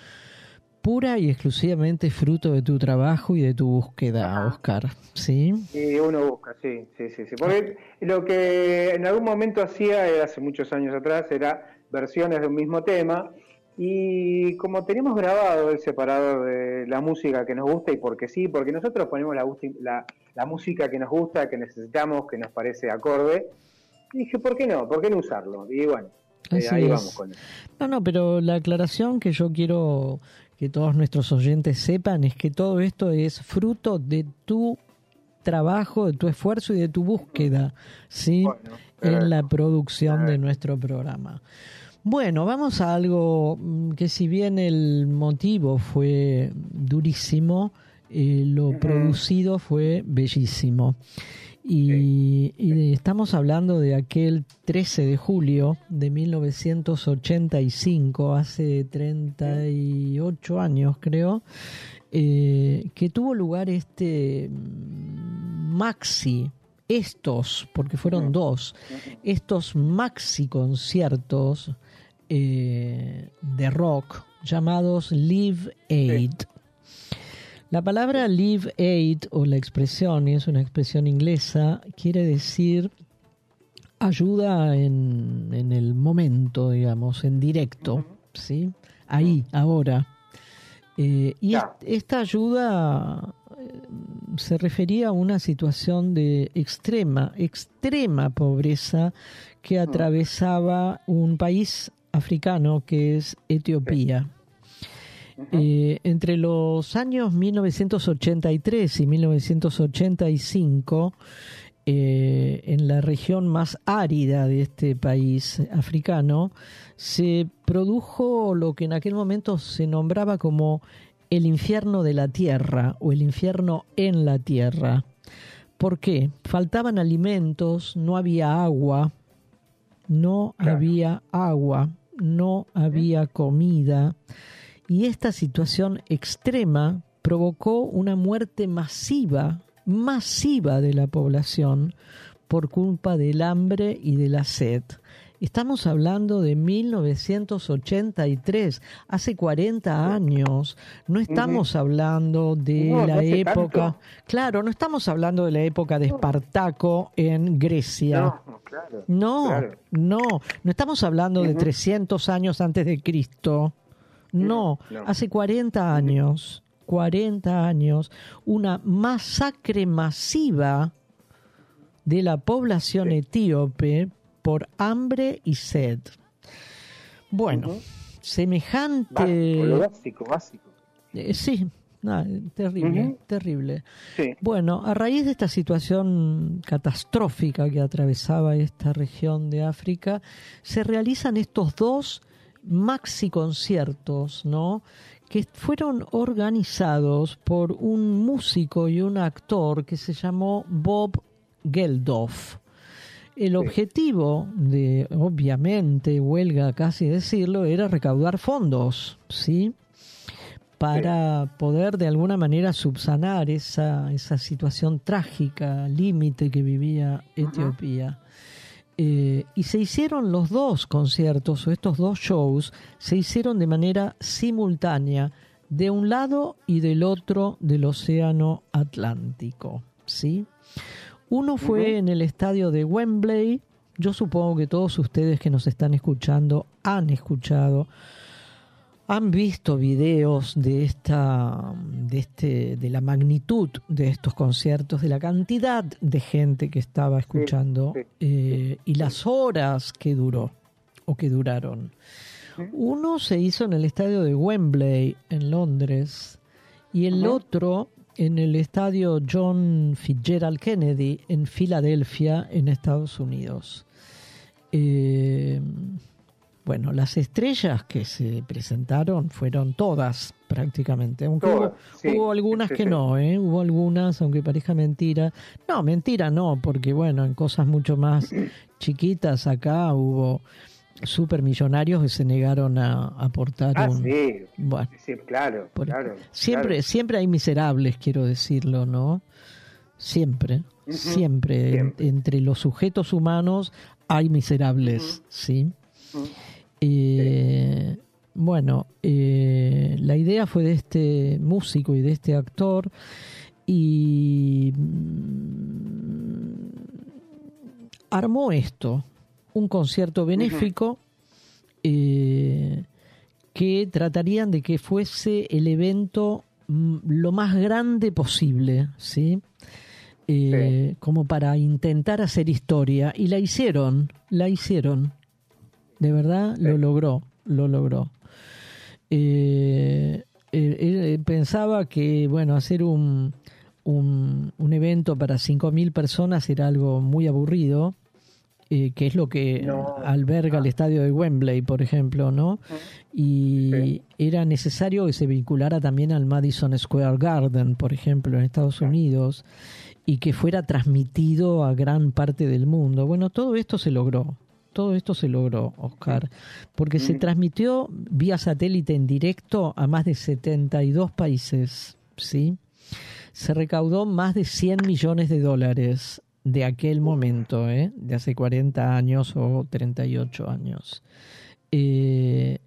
pura y exclusivamente fruto de tu trabajo y de tu búsqueda, Oscar. ¿Sí? Y uno busca, sí, sí, sí, sí. Porque lo que en algún momento hacía, hace muchos años atrás, era versiones de un mismo tema. Y como tenemos grabado el separador de la música que nos gusta, y porque sí, porque nosotros ponemos la, gusti- la, la música que nos gusta, que necesitamos, que nos parece acorde, dije, ¿por qué no? ¿Por qué no usarlo? Y bueno, eh, ahí es. vamos con eso. No, no, pero la aclaración que yo quiero que todos nuestros oyentes sepan es que todo esto es fruto de tu trabajo, de tu esfuerzo y de tu búsqueda, ¿sí? en la producción de nuestro programa. Bueno, vamos a algo mm, que si bien el motivo fue durísimo, eh, lo producido fue bellísimo. Y, estamos hablando de aquel 13 de julio de 1985, hace 38 años creo, eh, que tuvo lugar este mm, maxi, estos, porque fueron dos, estos maxi conciertos eh, de rock llamados Live Aid. La palabra Live Aid o la expresión, y es una expresión inglesa, quiere decir ayuda en, en el momento, digamos, en directo, ¿sí? Ahí, ahora. Eh, y est- esta ayuda eh, se refería a una situación de extrema, extrema pobreza que atravesaba un país africano que es Etiopía. Eh, entre los años 1983 y 1985, eh, en la región más árida de este país africano, se produjo lo que en aquel momento se nombraba como el infierno de la tierra o el infierno en la tierra. ¿Por qué? Faltaban alimentos, no había agua, no había agua, no había comida. Y esta situación extrema provocó una muerte masiva, masiva de la población por culpa del hambre y de la sed. Estamos hablando de 1983, hace 40 años. No estamos hablando de No, la época, tanto. claro, no estamos hablando de la época de Espartaco en Grecia. No, claro. No, claro. no, no estamos hablando de 300 años antes de Cristo. No, no. hace 40 años, 40 años, una masacre masiva de la población etíope por hambre y sed. Bueno, semejante... Básico, lo básico, básico. Eh, sí, no, terrible, terrible. Sí. Bueno, a raíz de esta situación catastrófica que atravesaba esta región de África, se realizan estos dos maxi conciertos, ¿no? que fueron organizados por un músico y un actor que se llamó Bob Geldof. El objetivo de, obviamente, huelga casi decirlo, era recaudar fondos, ¿sí? Para poder de alguna manera subsanar esa, esa situación trágica, límite que vivía Etiopía. Eh, y se hicieron los dos conciertos o estos dos shows, se hicieron de manera simultánea de un lado y del otro del Océano Atlántico. ¿sí? Uno fue en el estadio de Wembley. Yo supongo que todos ustedes que nos están escuchando han escuchado, han visto videos de esta, de este, de la magnitud de estos conciertos, de la cantidad de gente que estaba escuchando eh, y las horas que duró o que duraron. Uno se hizo en el estadio de Wembley en Londres y el otro en el estadio John Fitzgerald Kennedy en Filadelfia, en Estados Unidos. Eh, bueno, las estrellas que se presentaron fueron todas prácticamente, aunque Todas, hubo, sí, hubo algunas sí, que sí. no, ¿eh? hubo algunas, aunque parezca mentira. No, mentira no, porque bueno, en cosas mucho más chiquitas acá hubo supermillonarios que se negaron a aportar Ah, un... sí. Bueno, Sí, claro, claro. Siempre, claro. siempre hay miserables, quiero decirlo, ¿no? Siempre, siempre, en- siempre. entre los sujetos humanos hay miserables, ¿sí? Eh, Bueno, eh, la idea fue de este músico y de este actor y mm, armó esto, un concierto benéfico eh, que tratarían de que fuese el evento mm, lo más grande posible, ¿sí? Eh, Como para intentar hacer historia. Y la hicieron, la hicieron. De verdad, lo logró, lo logró. Eh, pensaba que, bueno, hacer un, un, un evento para 5.000 personas era algo muy aburrido, eh, que es lo que alberga el estadio de Wembley, por ejemplo, ¿no? Y era necesario que se vinculara también al Madison Square Garden, por ejemplo, en Estados Unidos, y que fuera transmitido a gran parte del mundo. Bueno, todo esto se logró. Todo esto se logró, Oscar, porque se transmitió vía satélite en directo a más de 72 países, ¿sí? Se recaudó más de 100 millones de dólares de aquel momento, ¿eh? de hace 40 años o 38 años. Eh,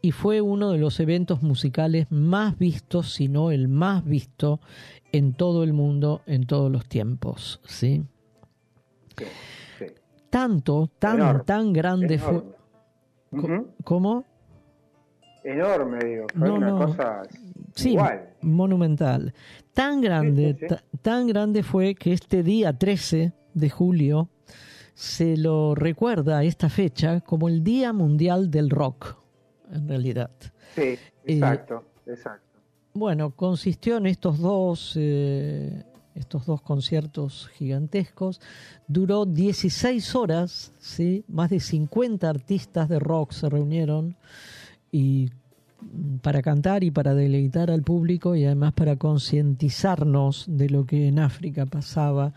y fue uno de los eventos musicales más vistos, si no el más visto, en todo el mundo, en todos los tiempos, ¿sí? Tanto, tan, Enorme, tan grande fue... ¿Cómo? Enorme, digo. Fue No, una no. cosa Sí, igual. monumental. Tan grande, sí. tan grande fue que este día 13 de julio se lo recuerda a esta fecha como el Día Mundial del Rock, en realidad. Sí, exacto, exacto. Bueno, consistió en estos dos, eh, estos dos conciertos gigantescos. Duró 16 horas, ¿sí? más de 50 artistas de rock se reunieron y para cantar y para deleitar al público y además para concientizarnos de lo que en África pasaba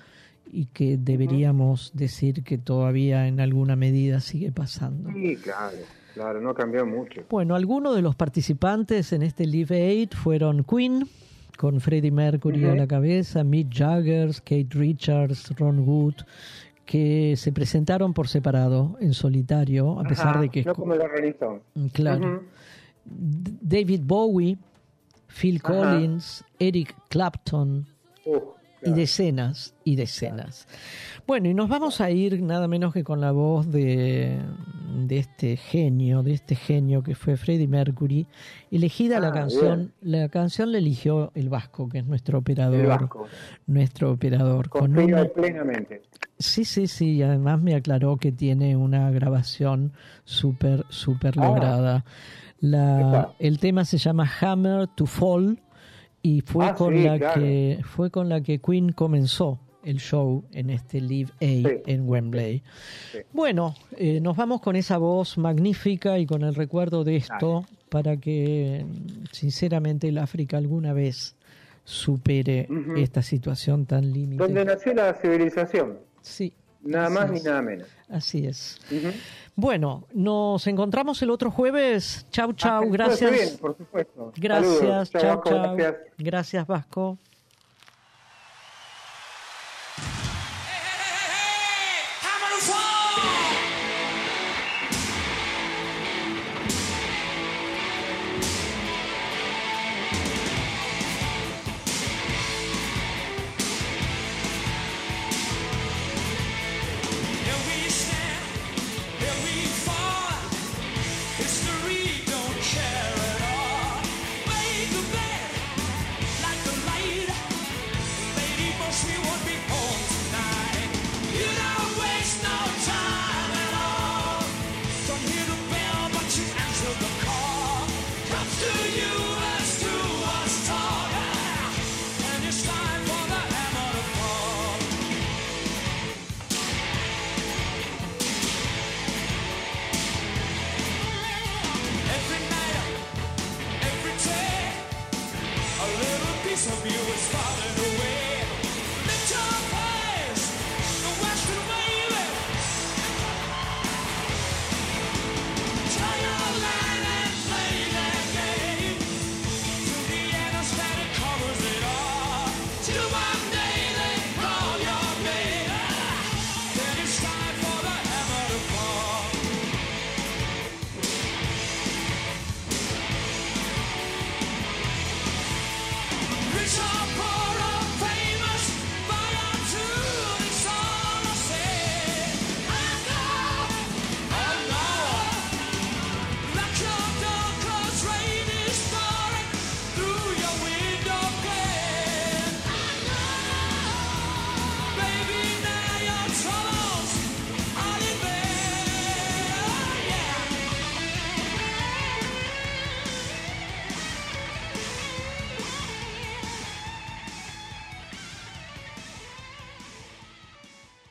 y que deberíamos decir que todavía en alguna medida sigue pasando. Sí, claro, claro, no cambió mucho. Bueno, algunos de los participantes en este Live Aid fueron Queen, con Freddie Mercury a la cabeza, Mick Jagger, Kate Richards, Ron Wood, que se presentaron por separado, en solitario, a pesar Ajá, de que... No como los Rolling Stones. Claro. David Bowie, Phil Ajá. Collins, Eric Clapton Uh, y decenas y decenas. Bueno, y nos vamos a ir nada menos que con la voz de, de este genio, de este genio que fue Freddie Mercury. Elegida la Ah, canción, la canción la eligió el Vasco, que es nuestro operador. El Vasco. Nuestro operador. Con Confío una- plenamente. Sí, sí, sí, y además me aclaró que tiene una grabación súper, súper Ah. lograda. La, el tema se llama Hammer to Fall y fue Ah, con sí, la claro. que fue con la que Queen comenzó el show en este Live Aid Sí. en Wembley. Bueno, eh, nos vamos con esa voz magnífica y con el recuerdo de esto para que sinceramente el África alguna vez supere esta situación tan límite. Donde nació la civilización. Sí. Nada así más ni es. nada menos. Así es. Ujú. Bueno, nos encontramos el otro jueves. Chau, chau, el gracias. viene, por supuesto. Gracias, Saludos. chau, Vasco, chau. Gracias. Gracias, Vasco.